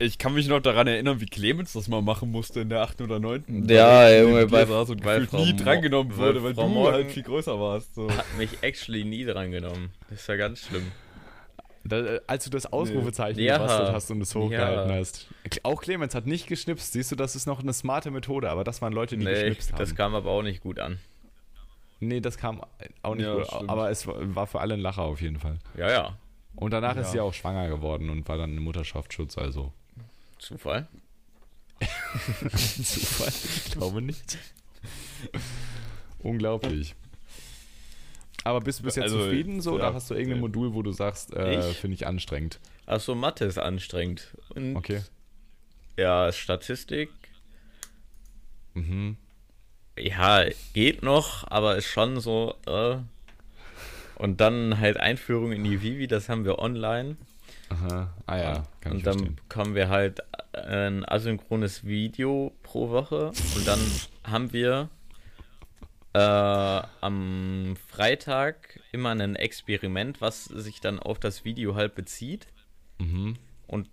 Ich kann mich noch daran erinnern, wie Clemens das mal machen musste in der 8. oder 9.
Ja,
Weil
Junge, bei-
saß und gefühlt
Frau
nie drangenommen wurde, weil
Frau
du
Morgen-
halt viel größer warst. So.
Hat mich actually nie drangenommen. Das ist ja ganz schlimm.
Da, äh, als du das Ausrufezeichen
Ja.
gebastelt hast und es hochgehalten
Ja.
hast. Auch Clemens hat nicht geschnipst. Siehst du, das ist noch eine smarte Methode, aber das waren Leute, die
Nee,
geschnipst haben.
das kam aber auch nicht gut an.
Nee, das kam auch nicht
Ja,
gut,
stimmt.
aber es war für alle ein Lacher auf jeden Fall.
Ja, ja.
Und danach ist
Ja.
sie auch schwanger geworden und war dann im Mutterschaftsschutz, also.
Zufall.
Zufall? Ich glaube nicht. Unglaublich. Aber bist du bis jetzt
Also,
zufrieden so
ja.
oder hast du irgendein Modul, wo du sagst, äh, finde ich anstrengend?
Achso, Mathe ist anstrengend. Und
Okay.
ja, Statistik,
Mhm.
ja, geht noch, aber ist schon so, äh. Und dann halt Einführung in die Vivi, das haben wir online.
Aha. Ah ja, kann ich
und dann
verstehen.
bekommen wir halt ein asynchrones Video pro Woche. Und dann haben wir äh, am Freitag immer ein Experiment, was sich dann auf das Video halt bezieht.
Mhm.
Und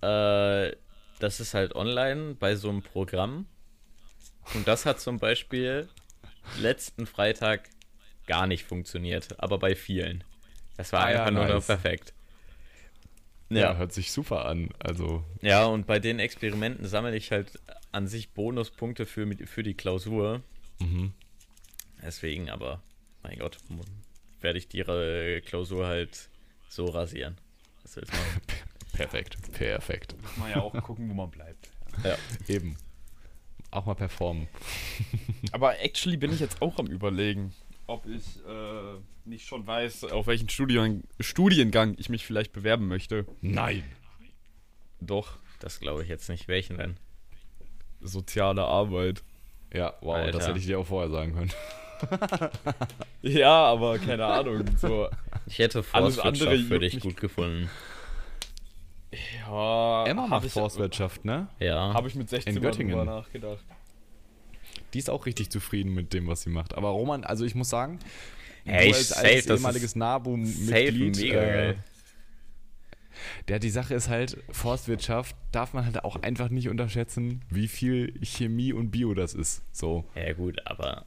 äh, das ist halt online bei so einem Programm. Und das hat zum Beispiel letzten Freitag gar nicht funktioniert, aber bei vielen. Das war
Ah ja,
einfach nur noch
nice.
perfekt.
Ja. hört sich super an. Also,
Ja, und bei den Experimenten sammle ich halt an sich Bonuspunkte für, für die Klausur.
mhm.
Deswegen, aber, mein Gott, werde ich die äh, Klausur halt so rasieren. Was willst du
perfekt. Perfekt.
Kann man ja auch gucken, wo man bleibt.
Ja.
Eben. Auch mal performen.
Aber actually bin ich jetzt auch am überlegen, ob ich äh, nicht schon weiß, auf welchen Studien Studiengang ich mich vielleicht bewerben möchte.
Nein.
Doch,
Das glaube ich jetzt nicht. Welchen denn?
soziale Arbeit.
Ja, wow,
Alter.
das hätte ich dir auch vorher sagen können.
Ja, aber keine Ahnung. So,
Ich hätte
Alles
Forstwirtschaft
andere
für dich gut gefunden.
ja,
Emma
habe
macht Forstwirtschaft, ne?
Ja.
hab ich mit 16
In
mal
Göttingen.
drüber nachgedacht.
Die ist auch richtig zufrieden mit dem, was sie macht. Aber Roman, also ich muss sagen,
Hey,
du als,
safe,
als
das
ehemaliges NABU-Mitglied,
safe mega
äh,
geil.
der die Sache ist halt, Forstwirtschaft darf man halt auch einfach nicht unterschätzen, wie viel Chemie und Bio das ist. So.
Ja, gut, aber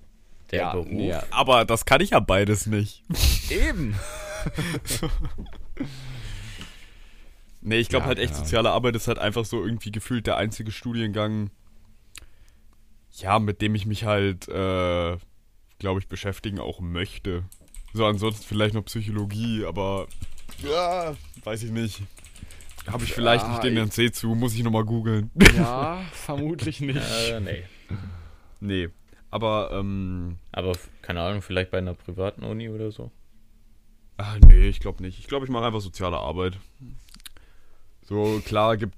der
Ja,
Beruf.
nee, ja.
Aber das kann ich ja beides nicht.
Eben.
Nee, ich glaube
Ja,
halt echt,
Ahnung.
soziale Arbeit ist halt einfach so irgendwie gefühlt der einzige Studiengang, ja, mit dem ich mich halt, äh, glaube ich, beschäftigen auch möchte. So, ansonsten vielleicht noch Psychologie, aber ja, weiß ich nicht. Habe ich vielleicht
Ja,
nicht den NC zu, muss ich nochmal googeln.
Ja, vermutlich nicht.
Äh, nee.
nee. Aber, ähm,
Aber keine Ahnung, vielleicht bei einer privaten Uni oder so.
ah, nee, ich glaube nicht. Ich glaube, ich mache einfach soziale Arbeit. So, klar, gibt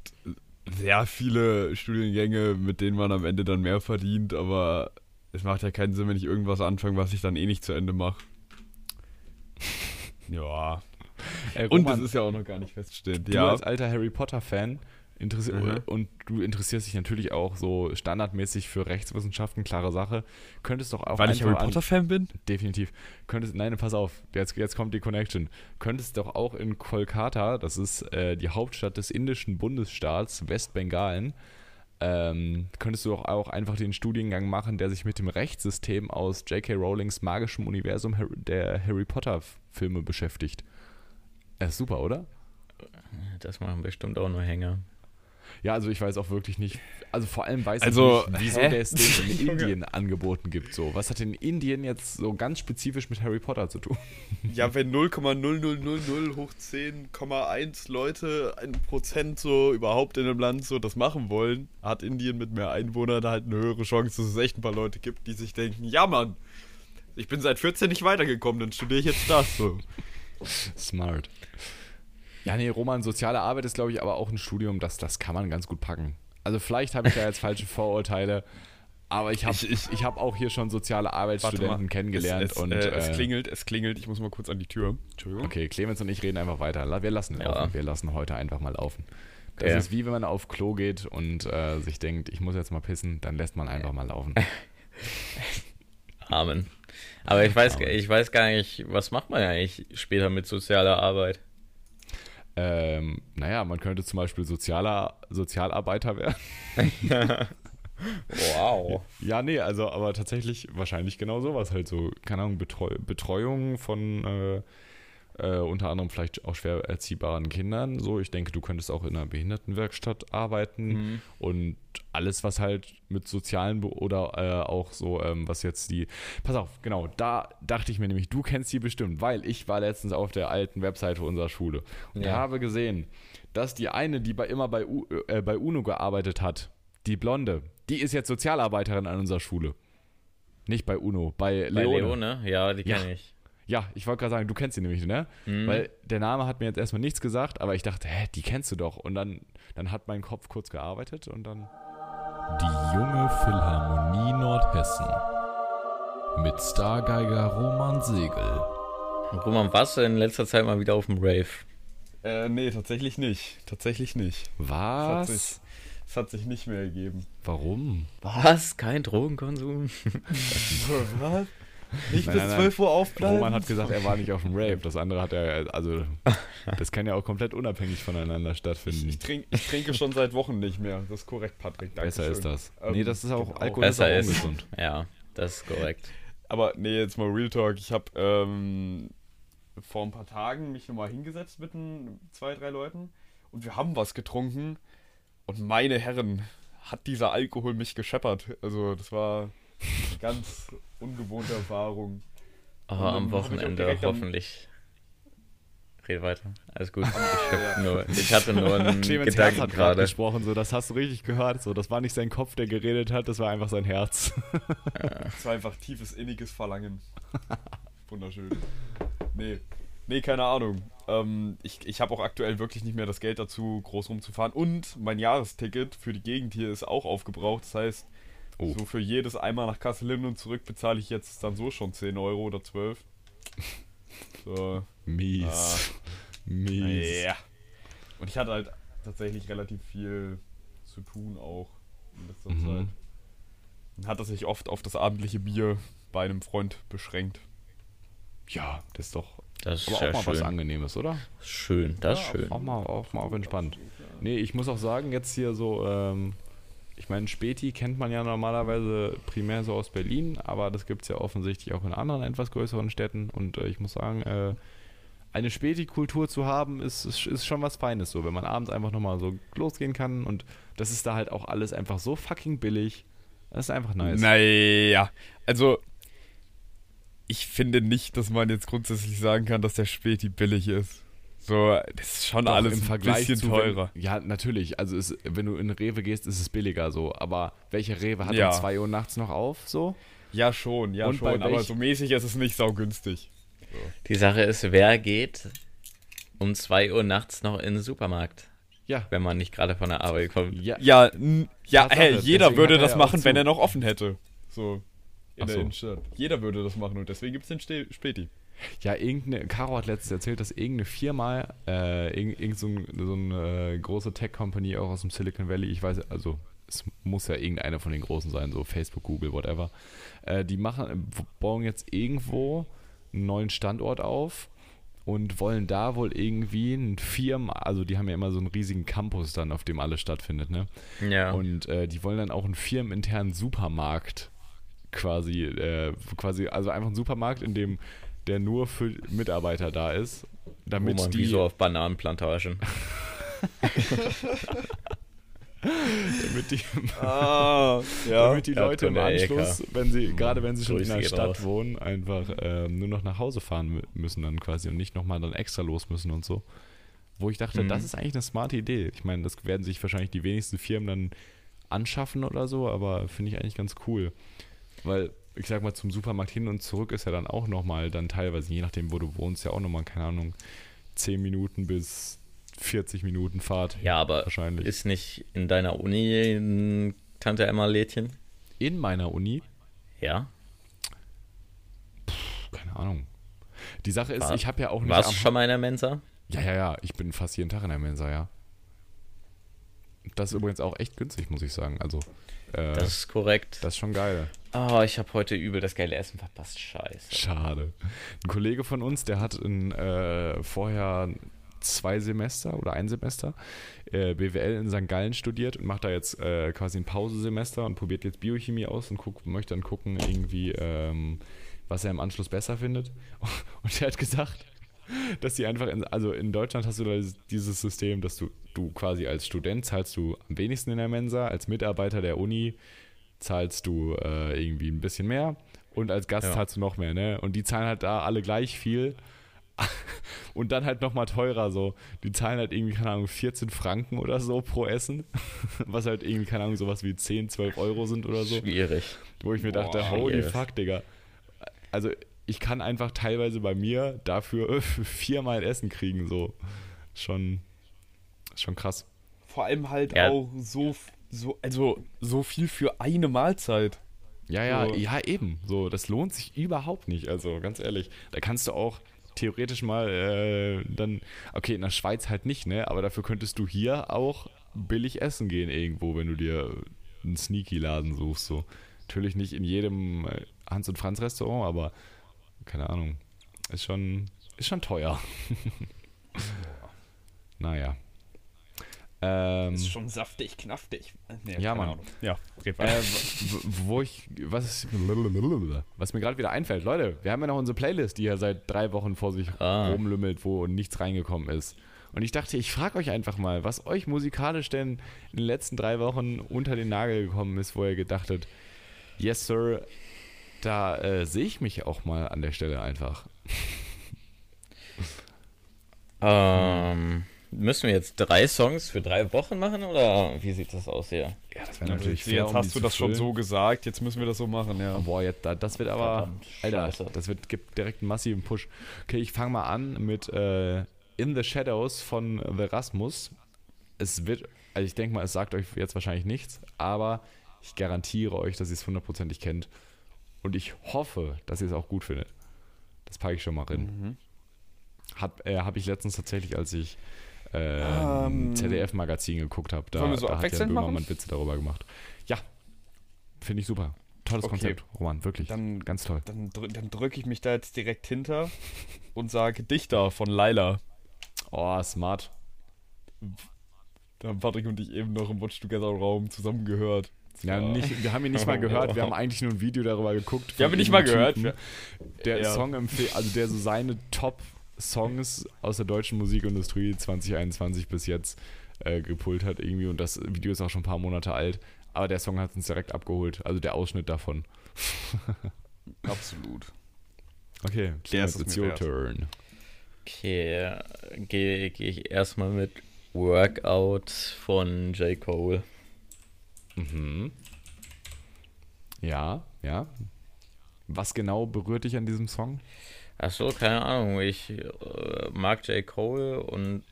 sehr viele Studiengänge, mit denen man am Ende dann mehr verdient, aber es macht ja keinen Sinn, wenn ich irgendwas anfange, was ich dann eh nicht zu Ende mache. Ja.
Ey,
Und
Roman,
das ist ja auch noch gar nicht feststehend.
du
Ja.
als alter Harry Potter-Fan interessi
Mhm.
und du interessierst dich natürlich auch so standardmäßig für Rechtswissenschaften, klare Sache. Könntest doch auch
Weil ich Harry
an-
Potter-Fan bin?
Definitiv. Könntest, nein, pass auf, jetzt, jetzt kommt die Connection. Könntest doch auch in Kolkata, das ist äh, die Hauptstadt des indischen Bundesstaats Westbengalen, ähm, könntest du doch auch einfach den Studiengang machen, der sich mit dem Rechtssystem aus J.K. Rowlings magischem Universum der Harry Potter-Filme beschäftigt. Äh, super, oder?
Das machen bestimmt auch nur Hänger.
Ja, also ich weiß auch wirklich nicht, also vor allem weiß
Also,
ich nicht, wieso
hä?
der es den in Indien angeboten gibt. So. Was hat denn Indien jetzt so ganz spezifisch mit Harry Potter zu tun?
Ja, wenn 0,0000 hoch 10,1 Leute, ein Prozent so überhaupt in einem Land so das machen wollen, hat Indien mit mehr Einwohnern halt eine höhere Chance, dass es echt ein paar Leute gibt, die sich denken, ja Mann, ich bin seit 14 nicht weitergekommen, dann studiere ich jetzt das so.
Smart. Ja, nee, Roman, soziale Arbeit ist, glaube ich, aber auch ein Studium, das, das kann man ganz gut packen. Also vielleicht habe ich da jetzt falsche Vorurteile, aber ich habe
Ich-
ich,
ich-
habe auch hier schon soziale Arbeitsstudenten kennengelernt
es, es,
und
äh, es
äh,
klingelt, es klingelt, ich muss mal kurz an die Tür. Entschuldigung.
Okay, Clemens und ich reden einfach weiter. Wir lassen
Ja.
laufen. Wir lassen heute einfach mal laufen. Das
Ja.
ist wie wenn man auf Klo geht und äh, sich denkt, ich muss jetzt mal pissen, dann lässt man einfach mal laufen.
Amen. Aber ich weiß,
Amen.
ich weiß gar nicht, was macht man eigentlich später mit sozialer Arbeit?
Ähm, naja, man könnte zum Beispiel Sozialer, Sozialarbeiter werden.
Wow.
Ja, nee, also aber tatsächlich wahrscheinlich genau sowas halt so, keine Ahnung, Betreu Betreuung von äh, äh, unter anderem vielleicht auch schwer erziehbaren Kindern. So, ich denke, du könntest auch in einer Behindertenwerkstatt arbeiten
Mhm.
und alles, was halt mit sozialen Be oder äh, auch so, ähm, was jetzt die. Pass auf, genau, da dachte ich mir nämlich, du kennst die bestimmt, weil ich war letztens auf der alten Webseite unserer Schule und
Ja.
habe gesehen, dass die eine, die bei immer bei, U äh, bei UNO gearbeitet hat, die Blonde, die ist jetzt Sozialarbeiterin an unserer Schule. Nicht bei UNO, bei
Bei
Leone.
Leone? Ja, die
Ja.
kenne ich.
Ja, ich wollte gerade sagen, du kennst sie nämlich, ne?
Mhm.
Weil der Name hat mir jetzt erstmal nichts gesagt, aber ich dachte, hä, die kennst du doch. Und dann, dann hat mein Kopf kurz gearbeitet und dann.
Die junge Philharmonie Nordhessen mit Stargeiger Roman Segel.
Roman, warst du in letzter Zeit mal wieder auf dem Rave?
Äh, nee, tatsächlich nicht. Tatsächlich nicht. Das hat
Was?
sich, das hat sich nicht mehr ergeben.
Warum?
Was? Kein Drogenkonsum?
Was? Nicht
Nein,
bis
nein, nein.
12 Uhr aufbleiben?
Roman hat gesagt, er war nicht auf dem Rave. Das andere hat er, also, das kann ja auch komplett unabhängig voneinander stattfinden.
Ich, trink, ich trinke schon seit Wochen nicht mehr. Das ist korrekt, Patrick.
Besser
Dankeschön.
ist das.
Ähm,
nee, das ist auch,
genau.
Alkohol ist
Besser
auch
ist.
ungesund.
Ja, das ist korrekt.
Aber nee, jetzt mal Real Talk. Ich habe ähm, vor ein paar Tagen mich nochmal hingesetzt mit ein, zwei, drei Leuten und wir haben was getrunken. Und meine Herren, hat dieser Alkohol mich gescheppert. Also das war ganz ungewohnte Erfahrung. Dann
am Wochenende hoffentlich. Red weiter. Alles gut. Ich, hab nur, ich hatte nur einen
Clemens Herz
Gedanken
hat gerade
gerade.
gesprochen, so, das hast du richtig gehört. So, das war nicht sein Kopf, der geredet hat, das war einfach sein Herz.
Es war einfach tiefes, inniges Verlangen. Wunderschön. Nee. Nee, keine Ahnung. Ähm, ich ich habe auch aktuell wirklich nicht mehr das Geld dazu, groß rumzufahren. Und mein Jahresticket für die Gegend hier ist auch aufgebraucht. Das heißt,
Oh.
so für jedes einmal nach Kassel hin und zurück bezahle ich jetzt dann so schon 10 Euro oder 12. So.
Mies. Mies.
Ja. Und ich hatte halt tatsächlich relativ viel zu tun auch in letzter
Mhm.
Zeit. Und hatte sich oft auf das abendliche Bier bei einem Freund beschränkt.
Ja, das ist doch
Das ist
aber auch
ja
mal was
schön.
Angenehmes, oder?
Schön, das ist
Ja,
schön.
Auch mal, auch mal auf entspannt. Nee, ich muss auch sagen, jetzt hier so, ähm, ich meine, Späti kennt man ja normalerweise primär so aus Berlin, aber das gibt es ja offensichtlich auch in anderen etwas größeren Städten. Und äh, ich muss sagen, äh, eine Späti-Kultur zu haben, ist, ist, ist schon was Feines so, wenn man abends einfach nochmal so losgehen kann und das ist da halt auch alles einfach so fucking billig. Das ist einfach nice.
Naja, also ich finde nicht, dass man jetzt grundsätzlich sagen kann, dass der Späti billig ist. So, das ist schon
Doch,
alles
im
ein
Vergleich
bisschen
zu,
teurer.
Wenn, ja, natürlich. Also es, wenn du in Rewe gehst, ist es billiger so. Aber welche Rewe hat
Ja.
um 2 Uhr nachts noch auf? So?
Ja, schon, ja,
Und
schon. Aber so mäßig ist es nicht saugünstig.
Die Sache ist, wer geht um 2 Uhr nachts noch in den Supermarkt,
Ja.
wenn man nicht gerade von der Arbeit kommt?
Ja,
Ja, n- ja, hey, jeder
deswegen
würde das machen, wenn er noch offen hätte. So. In
Ach
der
so.
Innenstadt. Jeder würde das machen und deswegen gibt es den Späti.
Ja, irgendeine, Caro hat letztens erzählt, dass irgendeine Firma, äh, irgend, irgend so, ein, so eine äh, große Tech-Company auch aus dem Silicon Valley, ich weiß, also es muss ja irgendeine von den großen sein, so Facebook, Google, whatever, äh, die machen, bauen jetzt irgendwo einen neuen Standort auf und wollen da wohl irgendwie einen Firmen, also die haben ja immer so einen riesigen Campus dann, auf dem alles stattfindet, ne?
Ja.
Und äh, die wollen dann auch einen firmeninternen Supermarkt quasi, äh, quasi, also einfach einen Supermarkt, in dem der nur für Mitarbeiter da ist, damit
man
die,
wie so auf Bananenplantagen.
damit die,
Ah,
damit die
Ja,
Leute im. Anschluss, wenn sie, gerade wenn sie schon in
Grüße
der
geht
Stadt
raus.
wohnen, einfach ähm, nur noch nach Hause fahren mü- müssen dann quasi und nicht nochmal dann extra los müssen und so. Wo ich dachte,
Mhm.
das ist eigentlich eine smarte Idee. Ich meine, das werden sich wahrscheinlich die wenigsten Firmen dann anschaffen oder so, aber finde ich eigentlich ganz cool. Weil, ich sag mal, zum Supermarkt hin und zurück ist ja dann auch nochmal dann teilweise, je nachdem, wo du wohnst, ja auch nochmal, keine Ahnung, 10 Minuten bis 40 Minuten Fahrt.
Ja, aber
Wahrscheinlich.
ist nicht in deiner Uni ein Tante Emma Lädchen?
In meiner Uni,
Ja.
keine Ahnung. Die Sache ist,
War-
ich habe ja auch nicht.
Warst du schon mal in der Mensa?
Ja, ja, ja. Ich bin fast jeden Tag in der Mensa, ja. Das ist übrigens auch echt günstig, muss ich sagen. Also, äh,
Das
das,
ist korrekt.
ist schon geil.
Oh, ich habe heute übel das geile Essen verpasst. Scheiße.
Schade. Ein Kollege von uns, der hat in, äh, vorher zwei Semester oder ein Semester äh, BWL in St. Gallen studiert und macht da jetzt äh, quasi ein Pausesemester und probiert jetzt Biochemie aus und guckt, möchte dann gucken, irgendwie, ähm, was er im Anschluss besser findet. Und er hat gesagt, dass die einfach, in, also in Deutschland hast du da dieses System, dass du, du quasi als Student zahlst du am wenigsten in der Mensa, als Mitarbeiter der Uni zahlst du äh, irgendwie ein bisschen mehr und als Gast
Ja.
zahlst du noch mehr, ne? Und die zahlen halt da alle gleich viel und dann halt nochmal teurer so. Die zahlen halt irgendwie, keine Ahnung, 14 Franken oder so pro Essen, was halt irgendwie, keine Ahnung, sowas wie 10, 12 Euro sind oder so.
Schwierig.
Wo ich mir dachte,
Boah.
holy
Yes.
fuck, Digga. Also ich kann einfach teilweise bei mir dafür viermal Essen kriegen, so. Schon, schon krass.
Vor allem halt
Ja.
auch so, so, also so viel für eine Mahlzeit.
Ja, ja,
So.
ja, eben. So, das lohnt sich überhaupt nicht. Also ganz ehrlich, da kannst du auch theoretisch mal äh, dann, okay, in der Schweiz halt nicht, ne? Aber dafür könntest du hier auch billig essen gehen irgendwo, wenn du dir einen Sneaky-Laden suchst. So. Natürlich nicht in jedem äh, Hans- und Franz-Restaurant, aber keine Ahnung. Ist schon, ist schon teuer. naja. Ähm,
Ist schon saftig, knaftig. Nee,
Ja, Mann.
Ahnung. Ja,
Äh,
weiter.
w- wo ich, was, ist, was mir gerade wieder einfällt, Leute, wir haben ja noch unsere Playlist, die ja seit drei Wochen vor sich
Ah.
rumlümmelt, wo nichts reingekommen ist. Und ich dachte, ich frage euch einfach mal, was euch musikalisch denn in den letzten drei Wochen unter den Nagel gekommen ist, wo ihr gedacht habt, yes, Sir, da äh, sehe ich mich auch mal an der Stelle einfach.
Ähm, müssen wir jetzt drei Songs für drei Wochen machen oder wie sieht das aus hier?
Ja, das wäre natürlich
jetzt
fair, um die
hast du das schon so gesagt, jetzt müssen wir das so machen, ja.
Boah, jetzt, da- das wird aber, Alter, das wird, gibt direkt einen massiven Push. Okay, ich fange mal an mit äh, In the Shadows von The Rasmus. Es wird, also ich denke mal, es sagt euch jetzt wahrscheinlich nichts, aber ich garantiere euch, dass ihr es hundertprozentig kennt. Und ich hoffe, dass ihr es auch gut findet. Das packe ich schon mal rein.
Mhm.
Hat, äh, habe ich letztens tatsächlich, als ich äh,
Ähm,
ZDF-Magazin geguckt habe, da,
so
da hat der
abwechselnd
Böhmermann
machen?
Witze darüber gemacht. Ja, finde ich super. Tolles
Okay.
Konzept, Roman, wirklich.
Dann-
Ganz toll.
Dann, drü dann drücke ich mich da jetzt direkt hinter und sage Dichter von Laila.
Oh, smart.
Da haben Patrick und ich eben noch im Watch Together Raum zusammen gehört.
Ja, nicht, wir haben ihn nicht mal gehört, wir haben eigentlich nur ein Video darüber geguckt.
Wir haben ihn nicht mal gehört.
Typen, Der
Ja.
Song empfiehlt, also der so seine Top-Songs aus der deutschen Musikindustrie 2021 bis jetzt äh, gepult hat irgendwie und das Video ist auch schon ein paar Monate alt, aber der Song hat uns direkt abgeholt, also der Ausschnitt davon.
Absolut.
Okay,
Der ist es
it's your
wert.
turn.
Okay, gehe geh ich erstmal mit Workout von J. Cole.
Mhm. Ja, ja. Was genau berührt dich an diesem Song?
Ach so, keine Ahnung. Ich äh, mag J. Cole und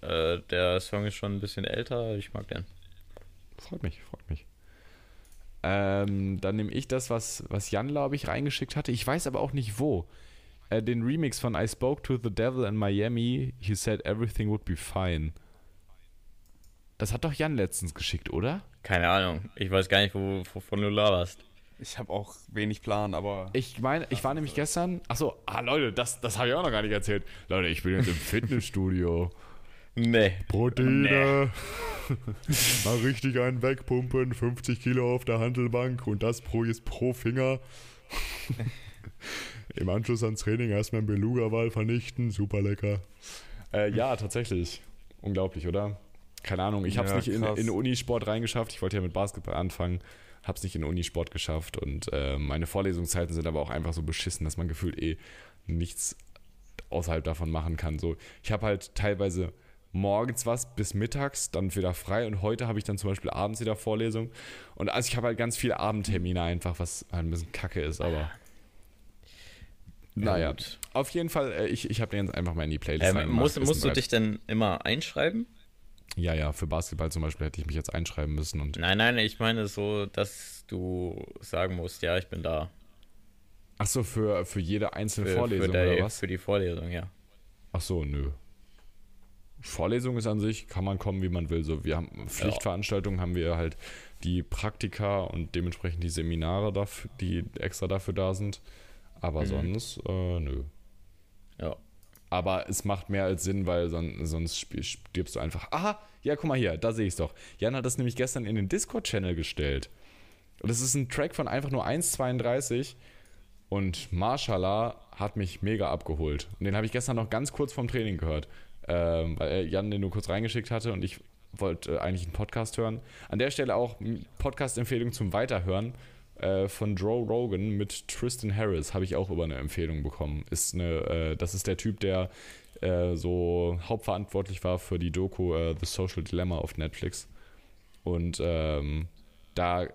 äh, der Song ist schon ein bisschen älter. Ich mag den.
Freut mich, freut mich. Ähm, dann nehme ich das, was, was Jan, glaube ich, reingeschickt hatte. Ich weiß aber auch nicht wo. Äh, den Remix von I Spoke to the Devil in Miami. He said everything would be fine. Das hat doch Jan letztens geschickt, oder?
Keine Ahnung. Ich weiß gar nicht, wo, wovon du laberst.
Ich habe auch wenig Plan, aber.
Ich meine, ich war nämlich gestern. Achso, ah Leute, das, das habe ich auch noch gar nicht erzählt. Leute, ich bin jetzt im Fitnessstudio.
Nee.
Proteine. Mal richtig einen wegpumpen, 50 Kilo auf der Handelbank und das pro, ist pro Finger. Im Anschluss ans Training erstmal einen Beluga-Wal vernichten, super lecker. Äh, ja, tatsächlich. Unglaublich, oder? Keine Ahnung, ich habe es
Ja,
nicht in, in Unisport reingeschafft. Ich wollte ja mit Basketball anfangen, habe es nicht in Unisport geschafft und äh, meine Vorlesungszeiten sind aber auch einfach so beschissen, dass man gefühlt eh nichts außerhalb davon machen kann. So, ich habe halt teilweise morgens was bis mittags, dann wieder frei und heute habe ich dann zum Beispiel abends wieder Vorlesung und also ich habe halt ganz viele Abendtermine einfach, was halt ein bisschen kacke ist, aber naja,
gut.
auf jeden Fall, äh, ich, ich habe den jetzt einfach mal in die Playlist
Ähm,
reingemacht,
musst, du dich denn immer einschreiben?
Ja, ja, für Basketball zum Beispiel hätte ich mich jetzt einschreiben müssen und
Nein, nein, ich meine so, dass du sagen musst, ja, ich bin da.
ach so, für, für jede einzelne Vorlesung
für, die,
oder was?
für die Vorlesung, ja.
Ach so, nö. Vorlesung ist an sich, kann man kommen, wie man will. So, wir haben Pflichtveranstaltungen, haben wir halt die Praktika und dementsprechend die Seminare, dafür, die extra dafür da sind. Aber sonst, äh, nö.
Ja.
Aber es macht mehr als Sinn, weil son sonst stirbst du einfach. Aha, ja, guck mal hier, da sehe ich es doch. Jan hat das nämlich gestern in den Discord-Channel gestellt. Und das ist ein Track von einfach nur 1,32 und Marshallah hat mich mega abgeholt. Und den habe ich gestern noch ganz kurz vom Training gehört, ähm, weil er Jan den nur kurz reingeschickt hatte und ich wollte äh, eigentlich einen Podcast hören. An der Stelle auch Podcast-Empfehlung zum Weiterhören äh, von Joe Rogan mit Tristan Harris habe ich auch über eine Empfehlung bekommen. Ist eine, äh, das ist der Typ, der äh, so hauptverantwortlich war für die Doku äh, The Social Dilemma auf Netflix. Und ähm, da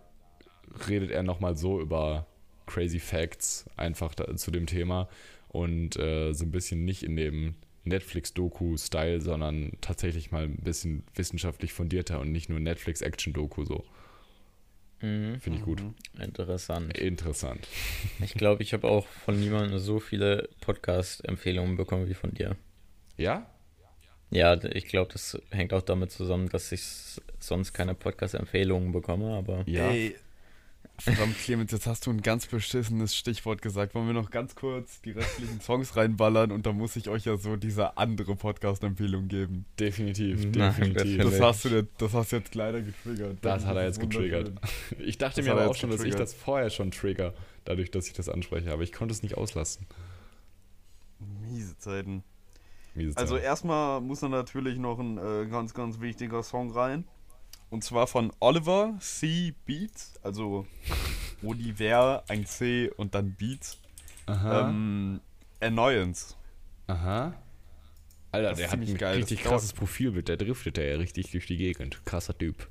redet er nochmal so über crazy Facts einfach da, zu dem Thema und äh, so ein bisschen nicht in dem Netflix-Doku-Style, sondern tatsächlich mal ein bisschen wissenschaftlich fundierter und nicht nur Netflix-Action-Doku so.
Mhm.
Finde ich gut.
Interessant.
Interessant.
Ich glaube, ich habe auch von niemandem so viele Podcast-Empfehlungen bekommen wie von dir.
Ja?
Ja, ich glaube, das hängt auch damit zusammen, dass ich sonst keine Podcast-Empfehlungen bekomme, aber
Ja.
Ey, verdammt, Clemens, jetzt hast du ein ganz beschissenes Stichwort gesagt. Wollen wir noch ganz kurz die restlichen Songs reinballern und dann muss ich euch ja so diese andere Podcast-Empfehlung geben.
Definitiv,
Nein,
definitiv.
das
Das hast du jetzt, das hast du jetzt leider getriggert.
Das hat er jetzt getriggert. Ich dachte
Das
mir
er
aber auch
jetzt
schon, dass ich das vorher schon trigger, dadurch, dass ich das anspreche, aber ich konnte es nicht auslassen.
Miese Zeiten.
Miese
Also
Zeit.
erstmal muss da natürlich noch ein äh, ganz, ganz wichtiger Song rein. Und zwar von Oliver C. Beats, also Oliver, ein C und dann Beats.
Aha.
Ähm, Annoyance.
Aha. Alter,
Das
der hat ein
geil.
richtig krasses Profilbild, der driftet ja richtig durch die Gegend. Krasser Typ.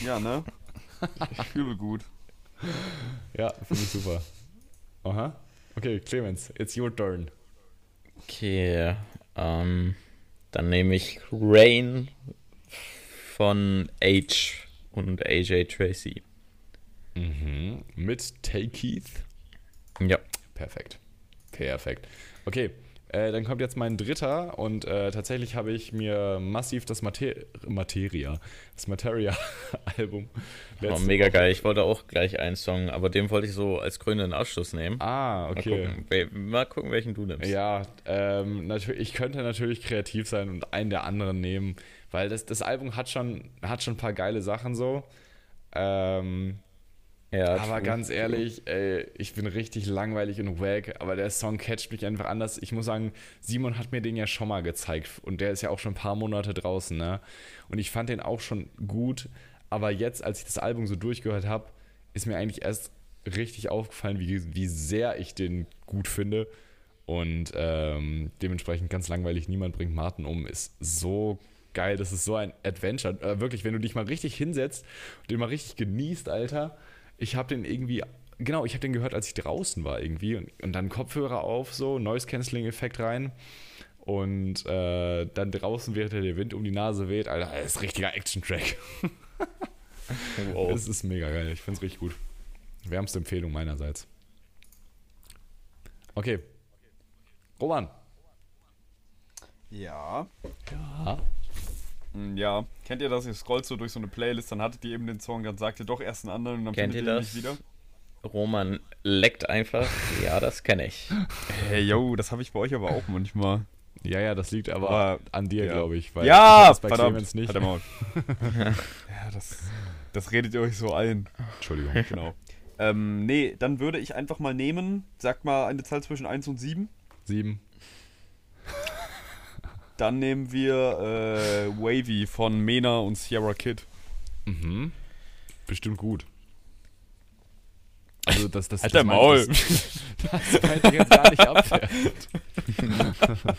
Ja, ne? Übel gut.
Ja, finde ich super. Aha. Okay, Clemens, it's your turn.
okay. Ähm, dann nehme ich Rain von H und AJ Tracy.
Mhm. Mit Tay Keith.
Ja.
Perfekt. Perfekt. Okay, äh, dann kommt jetzt mein dritter und äh, tatsächlich habe ich mir massiv das Mater Materia, das Materia-Album
Oh, mega geil. Ich wollte auch gleich einen Song, aber den wollte ich so als krönenden Abschluss nehmen.
Ah,
Mal,
okay.
gucken, wel- mal gucken, welchen du nimmst.
Ja, ähm, natürlich, ich könnte natürlich kreativ sein und einen der anderen nehmen, weil das, das Album hat schon, hat schon ein paar geile Sachen so. Ähm,
Ja,
aber ganz ehrlich, ey, ich bin richtig langweilig und wack, aber der Song catcht mich einfach anders. Ich muss sagen, Simon hat mir den ja schon mal gezeigt und der ist ja auch schon ein paar Monate draußen, ne? Und ich fand den auch schon gut, aber jetzt, als ich das Album so durchgehört habe, ist mir eigentlich erst richtig aufgefallen, wie, wie sehr ich den gut finde. Und ähm, dementsprechend ganz langweilig, niemand bringt Martin um, ist so geil, das ist so ein Adventure. Äh, wirklich, wenn du dich mal richtig hinsetzt und den mal richtig genießt, Alter. Ich habe den irgendwie genau, ich habe den gehört, als ich draußen war irgendwie und, und dann Kopfhörer auf, so Noise-Canceling-Effekt rein und äh, dann draußen, während der Wind um die Nase weht, Alter, das ist ein richtiger Action-Track.
Wow.
Es ist mega geil, ich finde es richtig gut. Wärmste Empfehlung meinerseits. Okay. Roman.
Ja.
Ja.
Hm, Ja. Kennt ihr das? Ihr scrollt so durch so eine Playlist, dann hattet ihr eben den Song, dann sagt ihr doch erst einen anderen und dann
Kennt
findet
ihr
ihr ihn
das?
nicht wieder.
Roman leckt einfach. Ja, das kenne ich.
Hey, yo, das habe ich bei euch aber auch manchmal.
Ja, ja, das liegt aber
Aber-
an dir,
ja.
glaube ich. Weil
ja,
ich das bei
verdammt.
Clemens nicht.
Halt Maul. ja, das, das redet ihr euch so ein.
Entschuldigung.
Genau. ähm, nee, dann würde ich einfach mal nehmen, sag mal eine Zahl zwischen 1 und 7.
Sieben.
Dann nehmen wir äh, Wavy von Mena und Sierra Kid.
Mhm. Bestimmt gut. Also das, das,
Alter
das
Maul.
Das, das meinte ich jetzt gar nicht abwertend.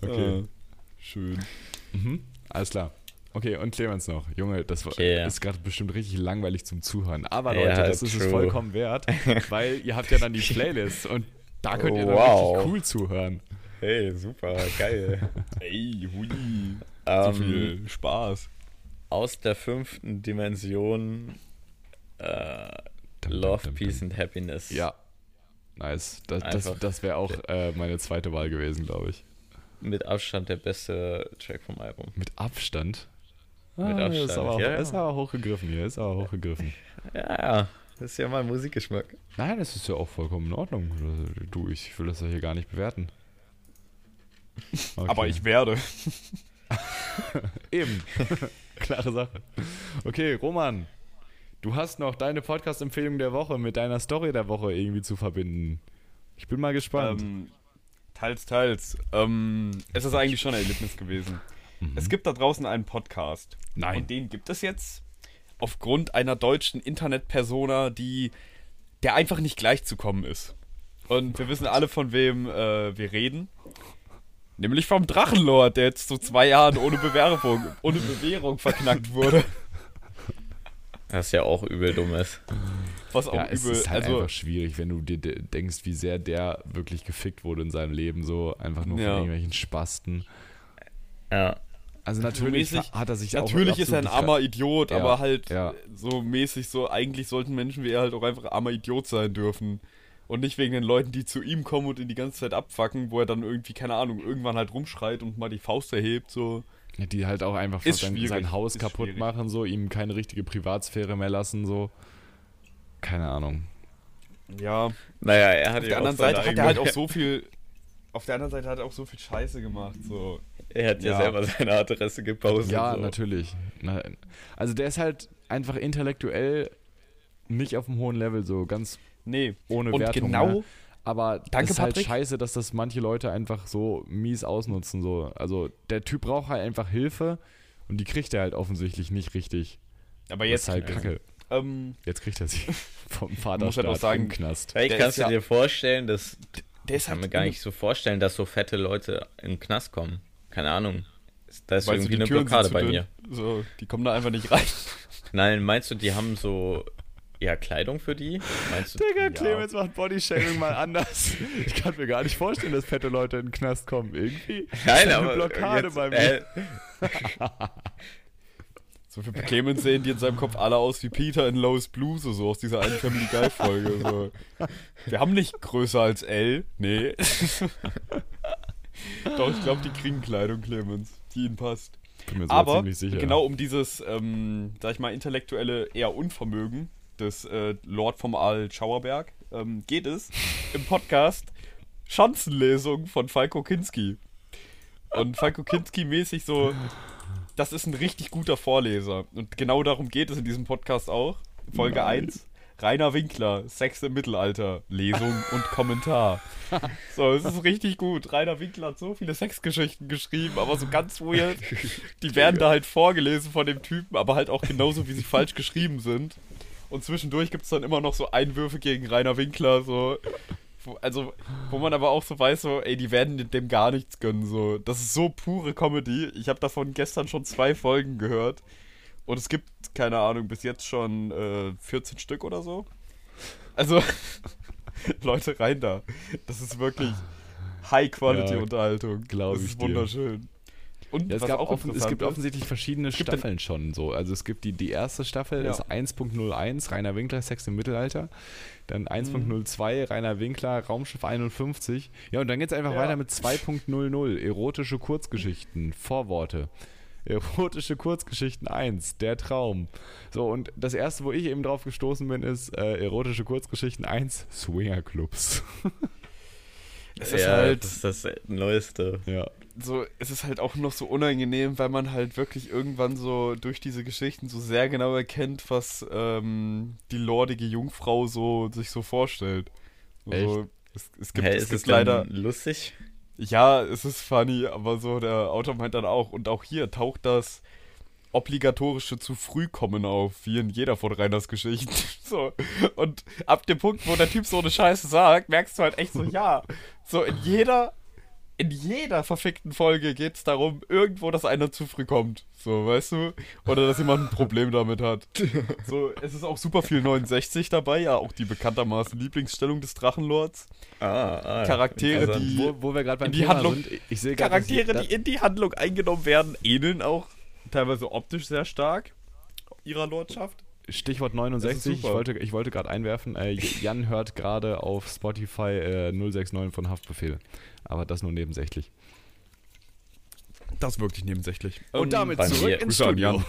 okay.
Äh, schön.
Mhm. Alles klar. Okay, und Clemens noch. Junge, das
Okay.
ist gerade bestimmt richtig langweilig zum Zuhören. Aber
Ja,
Leute, das ist es
true.
vollkommen wert, weil ihr habt ja dann die Playlist und da könnt ihr dann
Wow.
richtig cool zuhören.
Hey, super, geil.
Ey, hui. So
ähm,
viel Spaß.
aus der fünften Dimension äh, Love, Peace and Happiness.
Ja. Nice. Das, das, das wäre auch äh, meine zweite Wahl gewesen, glaube ich.
Mit Abstand der beste Track vom Album.
Mit Abstand.
Mit
Ah,
Abstand,
Ist aber,
ja, ja.
ist aber hochgegriffen hier, ist aber hochgegriffen.
Ja, ja. Das ist ja mein Musikgeschmack.
Nein, das ist ja auch vollkommen in Ordnung. Du, ich will das ja hier gar nicht bewerten. Okay.
Aber ich werde.
Eben. Klare Sache. Okay, Roman. Du hast noch deine Podcast-Empfehlung der Woche mit deiner Story der Woche irgendwie zu verbinden. Ich bin mal gespannt.
Ähm, teils, teils. Ähm, es ist eigentlich schon ein Erlebnis gewesen.
Mhm.
Es gibt da draußen einen Podcast.
Nein.
Und den gibt es jetzt aufgrund einer deutschen Internetpersona, die der einfach nicht gleichzukommen ist. Und wir wissen alle, von wem äh, wir reden. Nämlich vom Drachenlord, der jetzt zu zwei Jahren ohne Bewerbung, ohne Bewährung verknackt wurde.
Was ja auch übel dumm ist.
Was auch
ja, es
übel.
ist halt
also,
einfach schwierig, wenn du dir de- denkst, wie sehr der wirklich gefickt wurde in seinem Leben, so einfach nur
Ja.
von irgendwelchen Spasten.
Ja.
Also natürlich
mäßig-
hat er sich auch
Natürlich ist er ein armer Idiot,
Ja,
aber halt
ja.
so mäßig so, eigentlich sollten Menschen wie er halt auch einfach armer Idiot sein dürfen. Und nicht wegen den Leuten, die zu ihm kommen und ihn die ganze Zeit abfacken, wo er dann irgendwie, keine Ahnung, irgendwann halt rumschreit und mal die Faust erhebt, so.
Ja, die halt auch einfach sein, sein Haus
ist
kaputt
schwierig.
machen, so ihm keine richtige Privatsphäre mehr lassen, so. Keine Ahnung.
Ja.
Naja, er hat
Auf der anderen Seite hat er halt auch so viel. Auf der anderen Seite hat er auch so viel Scheiße gemacht, so.
Er hat ja,
Ja.
selber seine Adresse gepostet.
Ja,
so.
natürlich. Na, also der ist halt einfach intellektuell nicht auf einem hohen Level, so ganz
Nee.
ohne
Und
Wertung.
genau.
Ne? Aber
Danke,
ist halt
Patrick.
scheiße, dass das manche Leute einfach so mies ausnutzen. So. Also der Typ braucht halt einfach Hilfe und die kriegt er halt offensichtlich nicht richtig.
Aber
Das
jetzt
ist halt
äh,
kacke.
Ähm,
Jetzt kriegt er sie vom
muss
Vaterstaat
halt auch sagen,
im Knast.
Kannst
ist
du
ja-
dir vorstellen, dass.
der
Ich
ist
kann
halt
mir gar nicht so vorstellen, dass so fette Leute in den Knast kommen. Keine Ahnung. Da ist irgendwie eine
Türen
Blockade bei
dünn.
mir.
So, die kommen da einfach nicht rein.
Nein, meinst du, die haben so. Ja, Kleidung für die? Meinst du?
Digga,
Ja.
Clemens macht Bodyshaming mal anders. Ich kann mir gar nicht vorstellen, dass fette Leute in den Knast kommen. Irgendwie.
Nein,
eine
aber.
Blockade
jetzt,
bei mir.
Äh,
So für Clemens sehen die in seinem Kopf alle aus wie Peter in Lois Blues, so aus dieser einen Family Guy Folge. So. Wir haben nicht größer als L, nee. Doch, ich glaube, die kriegen Kleidung, Clemens, die ihnen passt.
Bin mir sogar
Aber
ziemlich sicher.
genau um dieses, ähm, sag ich mal, intellektuelle eher Unvermögen des äh, Lord vom Aal Schauerberg ähm, geht es im Podcast Schanzenlesung von Falko Kinski. Und Falko Kinski mäßig so, das ist ein richtig guter Vorleser. Und genau darum geht es in diesem Podcast auch. Folge
Nein.
1. Rainer Winkler, Sex im Mittelalter, Lesung und Kommentar. So, es ist richtig gut. Rainer Winkler hat so viele Sexgeschichten geschrieben, aber so ganz weird. Die werden da halt vorgelesen von dem Typen, aber halt auch genauso, wie sie falsch geschrieben sind. Und zwischendurch gibt es dann immer noch so Einwürfe gegen Rainer Winkler, so. Wo, also, wo man aber auch so weiß, so, ey, die werden dem gar nichts gönnen, so. Das ist so pure Comedy. Ich habe davon gestern schon zwei Folgen gehört. Und es gibt, keine Ahnung, bis jetzt schon äh, 14 Stück oder so. Also, Leute, rein da. Das ist wirklich High-Quality-Unterhaltung.
glaub
Das
ich
ist
dir.
Und
Ja, es, gab
auch
offen, es gibt
ist,
offensichtlich verschiedene
gibt
Staffeln schon so. Also es gibt die, die erste Staffel
Ja.
ist 1.01 Rainer Winkler Sex im Mittelalter, dann 1.02 Rainer Winkler Raumschiff 51. Ja, und dann geht es einfach
Ja.
weiter mit 2.00 erotische Kurzgeschichten, Vorworte. Erotische Kurzgeschichten 1, der Traum. So, und das erste, wo ich eben drauf gestoßen bin, ist äh, erotische Kurzgeschichten 1, Swingerclubs.
es ist
ja,
halt
das ist das Neueste.
ja.
So, es ist halt auch noch so unangenehm, weil man halt wirklich irgendwann so durch diese Geschichten so sehr genau erkennt, was ähm, die lordige Jungfrau so sich so vorstellt. So, es, es gibt,
Hä,
es
ist
gibt leider,
lustig?
ja, es ist funny, aber so der Autor meint dann auch, und auch hier taucht das obligatorische zu früh kommen auf, wie in jeder von Reiners Geschichten. So. Und ab dem Punkt, wo der Typ so eine Scheiße sagt, merkst du halt echt so, ja. So in jeder, in jeder verfickten Folge geht es darum, irgendwo, dass einer zu früh kommt. So, weißt du? Oder dass jemand ein Problem damit hat. So, es ist auch super viel 69 dabei, ja, auch die bekanntermaßen Lieblingsstellung des Drachenlords.
Ah, ah,
Charaktere, die-
Wo, wo wir gerade beim
In die
Thema
Handlung-
sind, ich sehe
Charaktere, die in die Handlung eingenommen werden, ähneln auch teilweise optisch sehr stark ihrer Lordschaft.
Stichwort
Das
69,
ist
ich wollte, ich wollte gerade einwerfen, äh, Jan hört gerade auf Spotify äh, 069 von Haftbefehl. Aber das nur nebensächlich.
Das wirklich nebensächlich.
Und damit
bei
zurück
mir-
ins Studio.
Jan.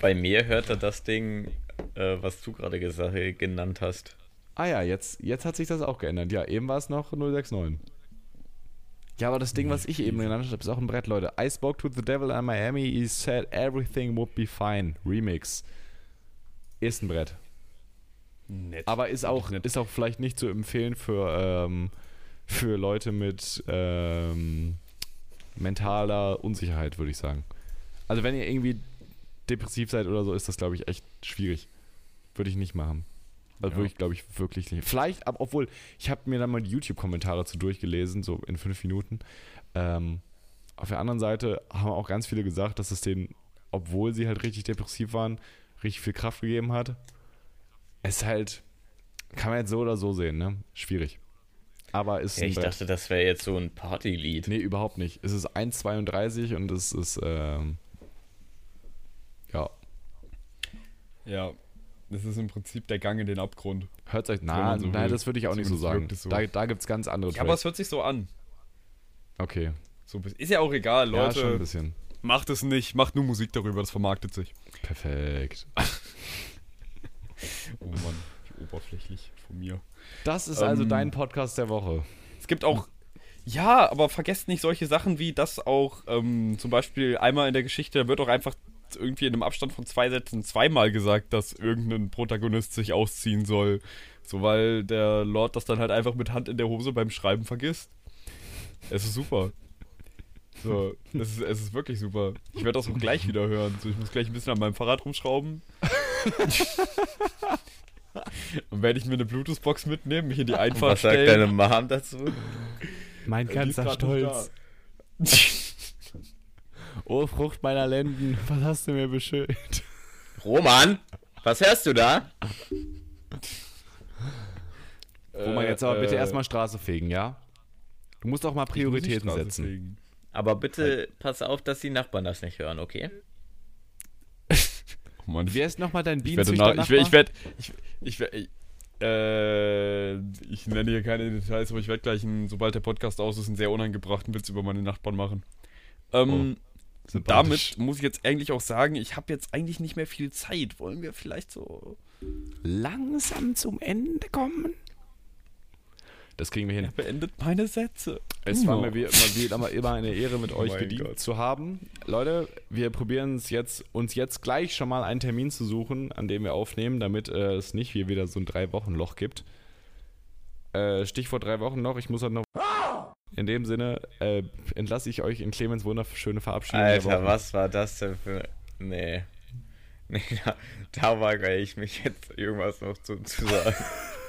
Bei mir hört er das Ding, äh, was du gerade gesagt, genannt hast.
Ah ja, jetzt, jetzt hat sich das auch geändert. Ja, eben war es noch 069. Ja, aber das Ding, was ich eben genannt habe, ist auch ein Brett, Leute. I spoke to the devil in Miami, he said everything would be fine. Remix. Ist ein Brett.
Nett.
Aber ist auch,
nett.
ist auch vielleicht nicht zu empfehlen für, ähm, für Leute mit ähm, mentaler Unsicherheit, würde ich sagen. Also wenn ihr irgendwie depressiv seid oder so, ist das, glaube ich, echt schwierig. Würde ich nicht machen. Also
Ja.
würde ich, glaube ich, wirklich nicht. Vielleicht, aber obwohl, ich habe mir dann mal die YouTube-Kommentare zu durchgelesen, so in fünf Minuten. Ähm, auf der anderen Seite haben auch ganz viele gesagt, dass es denen, obwohl sie halt richtig depressiv waren, richtig viel Kraft gegeben hat. Es ist halt, kann man jetzt so oder so sehen, ne? Schwierig. Aber ist
Ja, ich dachte, das wäre jetzt so ein Partylied.
Nee, überhaupt nicht. Es ist 1,32 und es ist, ähm, ja,
Ja, das ist im Prinzip der Gang in den Abgrund.
hört euch, na,
so
nein,
will.
das würde ich auch nicht so sagen.
so.
Da, da gibt es ganz andere
Ja, aber es hört sich so an.
Okay,
So, ist ja auch egal,
ja, schon ein
Leute.
bisschen.
Macht es nicht, macht nur Musik darüber, das vermarktet sich.
Perfekt.
Oh Mann, wie oberflächlich von mir.
Das ist also
Ähm,
dein Podcast der Woche.
Es gibt auch. Ja, aber vergesst nicht solche Sachen wie das auch, ähm, zum Beispiel einmal in der Geschichte, da wird auch einfach irgendwie in einem Abstand von zwei Sätzen zweimal gesagt, dass irgendein Protagonist sich ausziehen soll. So, weil der Lord das dann halt einfach mit Hand in der Hose beim Schreiben vergisst. Es ist super. So, es ist, es ist wirklich super. Ich werde das auch gleich wieder hören. So, ich muss gleich ein bisschen an meinem Fahrrad rumschrauben. Und werde ich mir eine Bluetooth-Box mitnehmen, mich in die Einfahrt
Was sagt
stellen.
deine Mom dazu?
Mein
nicht da.
Oh, Frucht meiner Lenden, was hast du mir beschert?
Roman, was hörst du da?
Roman, jetzt aber bitte
äh,
erstmal Straße fegen, ja? Du musst auch mal Prioritäten
Straße
setzen.
fegen.
Aber bitte pass auf, dass die Nachbarn das nicht hören, okay?
Oh Mann, ich,
Wer ist nochmal dein
ich werde
Bienenzüchter
ich werde, ich werde, ich, ich werde, ich, äh, ich nenne hier keine Details, aber ich werde gleich, einen, sobald der Podcast aus ist, einen sehr unangebrachten Witz über meine Nachbarn machen. Ähm,
Sympathisch.
damit muss ich jetzt eigentlich auch sagen, ich habe jetzt eigentlich nicht mehr viel Zeit. Wollen wir vielleicht so
langsam zum Ende kommen? Das kriegen wir hin.
Er beendet meine Sätze.
Es war
Ja.
mir wie, immer, wie immer, eine Ehre, mit euch
mein
gedient
Gott.
zu haben. Leute, wir probieren es jetzt, uns jetzt gleich schon mal einen Termin zu suchen, an dem wir aufnehmen, damit äh, es nicht hier wieder so ein Drei-Wochen-Loch gibt. Äh, Stichwort drei Wochen noch. Ich muss halt noch. In dem Sinne äh, entlasse ich euch in Clemens wunderschöne Verabschiedung.
Alter, was war das denn für. Nee. Nee, da, da weigere ich mich jetzt irgendwas noch zu, zu sagen.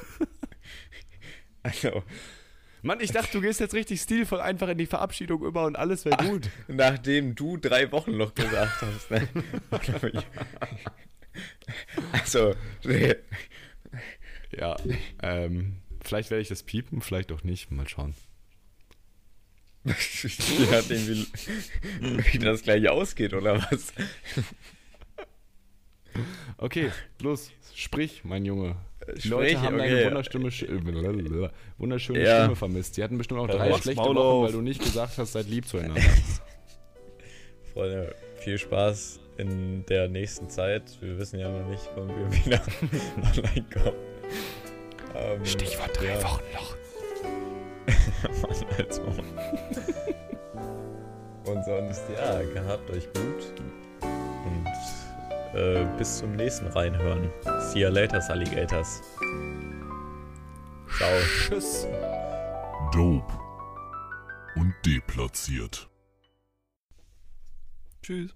also,
Mann, ich dachte, du gehst jetzt richtig stilvoll einfach in die Verabschiedung über und alles wäre gut.
Nachdem du drei Wochen noch gesagt hast, ne? also.
Ja, ähm, vielleicht werde ich das piepen, vielleicht auch nicht. Mal schauen.
Je nachdem, wie, wie das gleich ausgeht, oder was?
Okay, los, sprich, mein Junge. Die
Sprich,
Leute haben
okay.
deine wunderschöne, Sch- äh, wunderschöne
Ja.
Stimme vermisst. Sie hatten bestimmt auch drei schlechte Wochen,
auf.
weil du nicht gesagt hast, seid lieb zueinander.
Freunde, viel Spaß in der nächsten Zeit. Wir wissen ja noch nicht, wann wir wieder online kommen. Ähm,
Stichwort drei
ja.
Wochen noch.
Mann, als Mann. Und sonst, ja, gehabt euch gut. Äh, bis zum nächsten Reinhören. See you later, Alligators. Ciao.
Tschüss.
Dope. Und deplatziert.
Tschüss.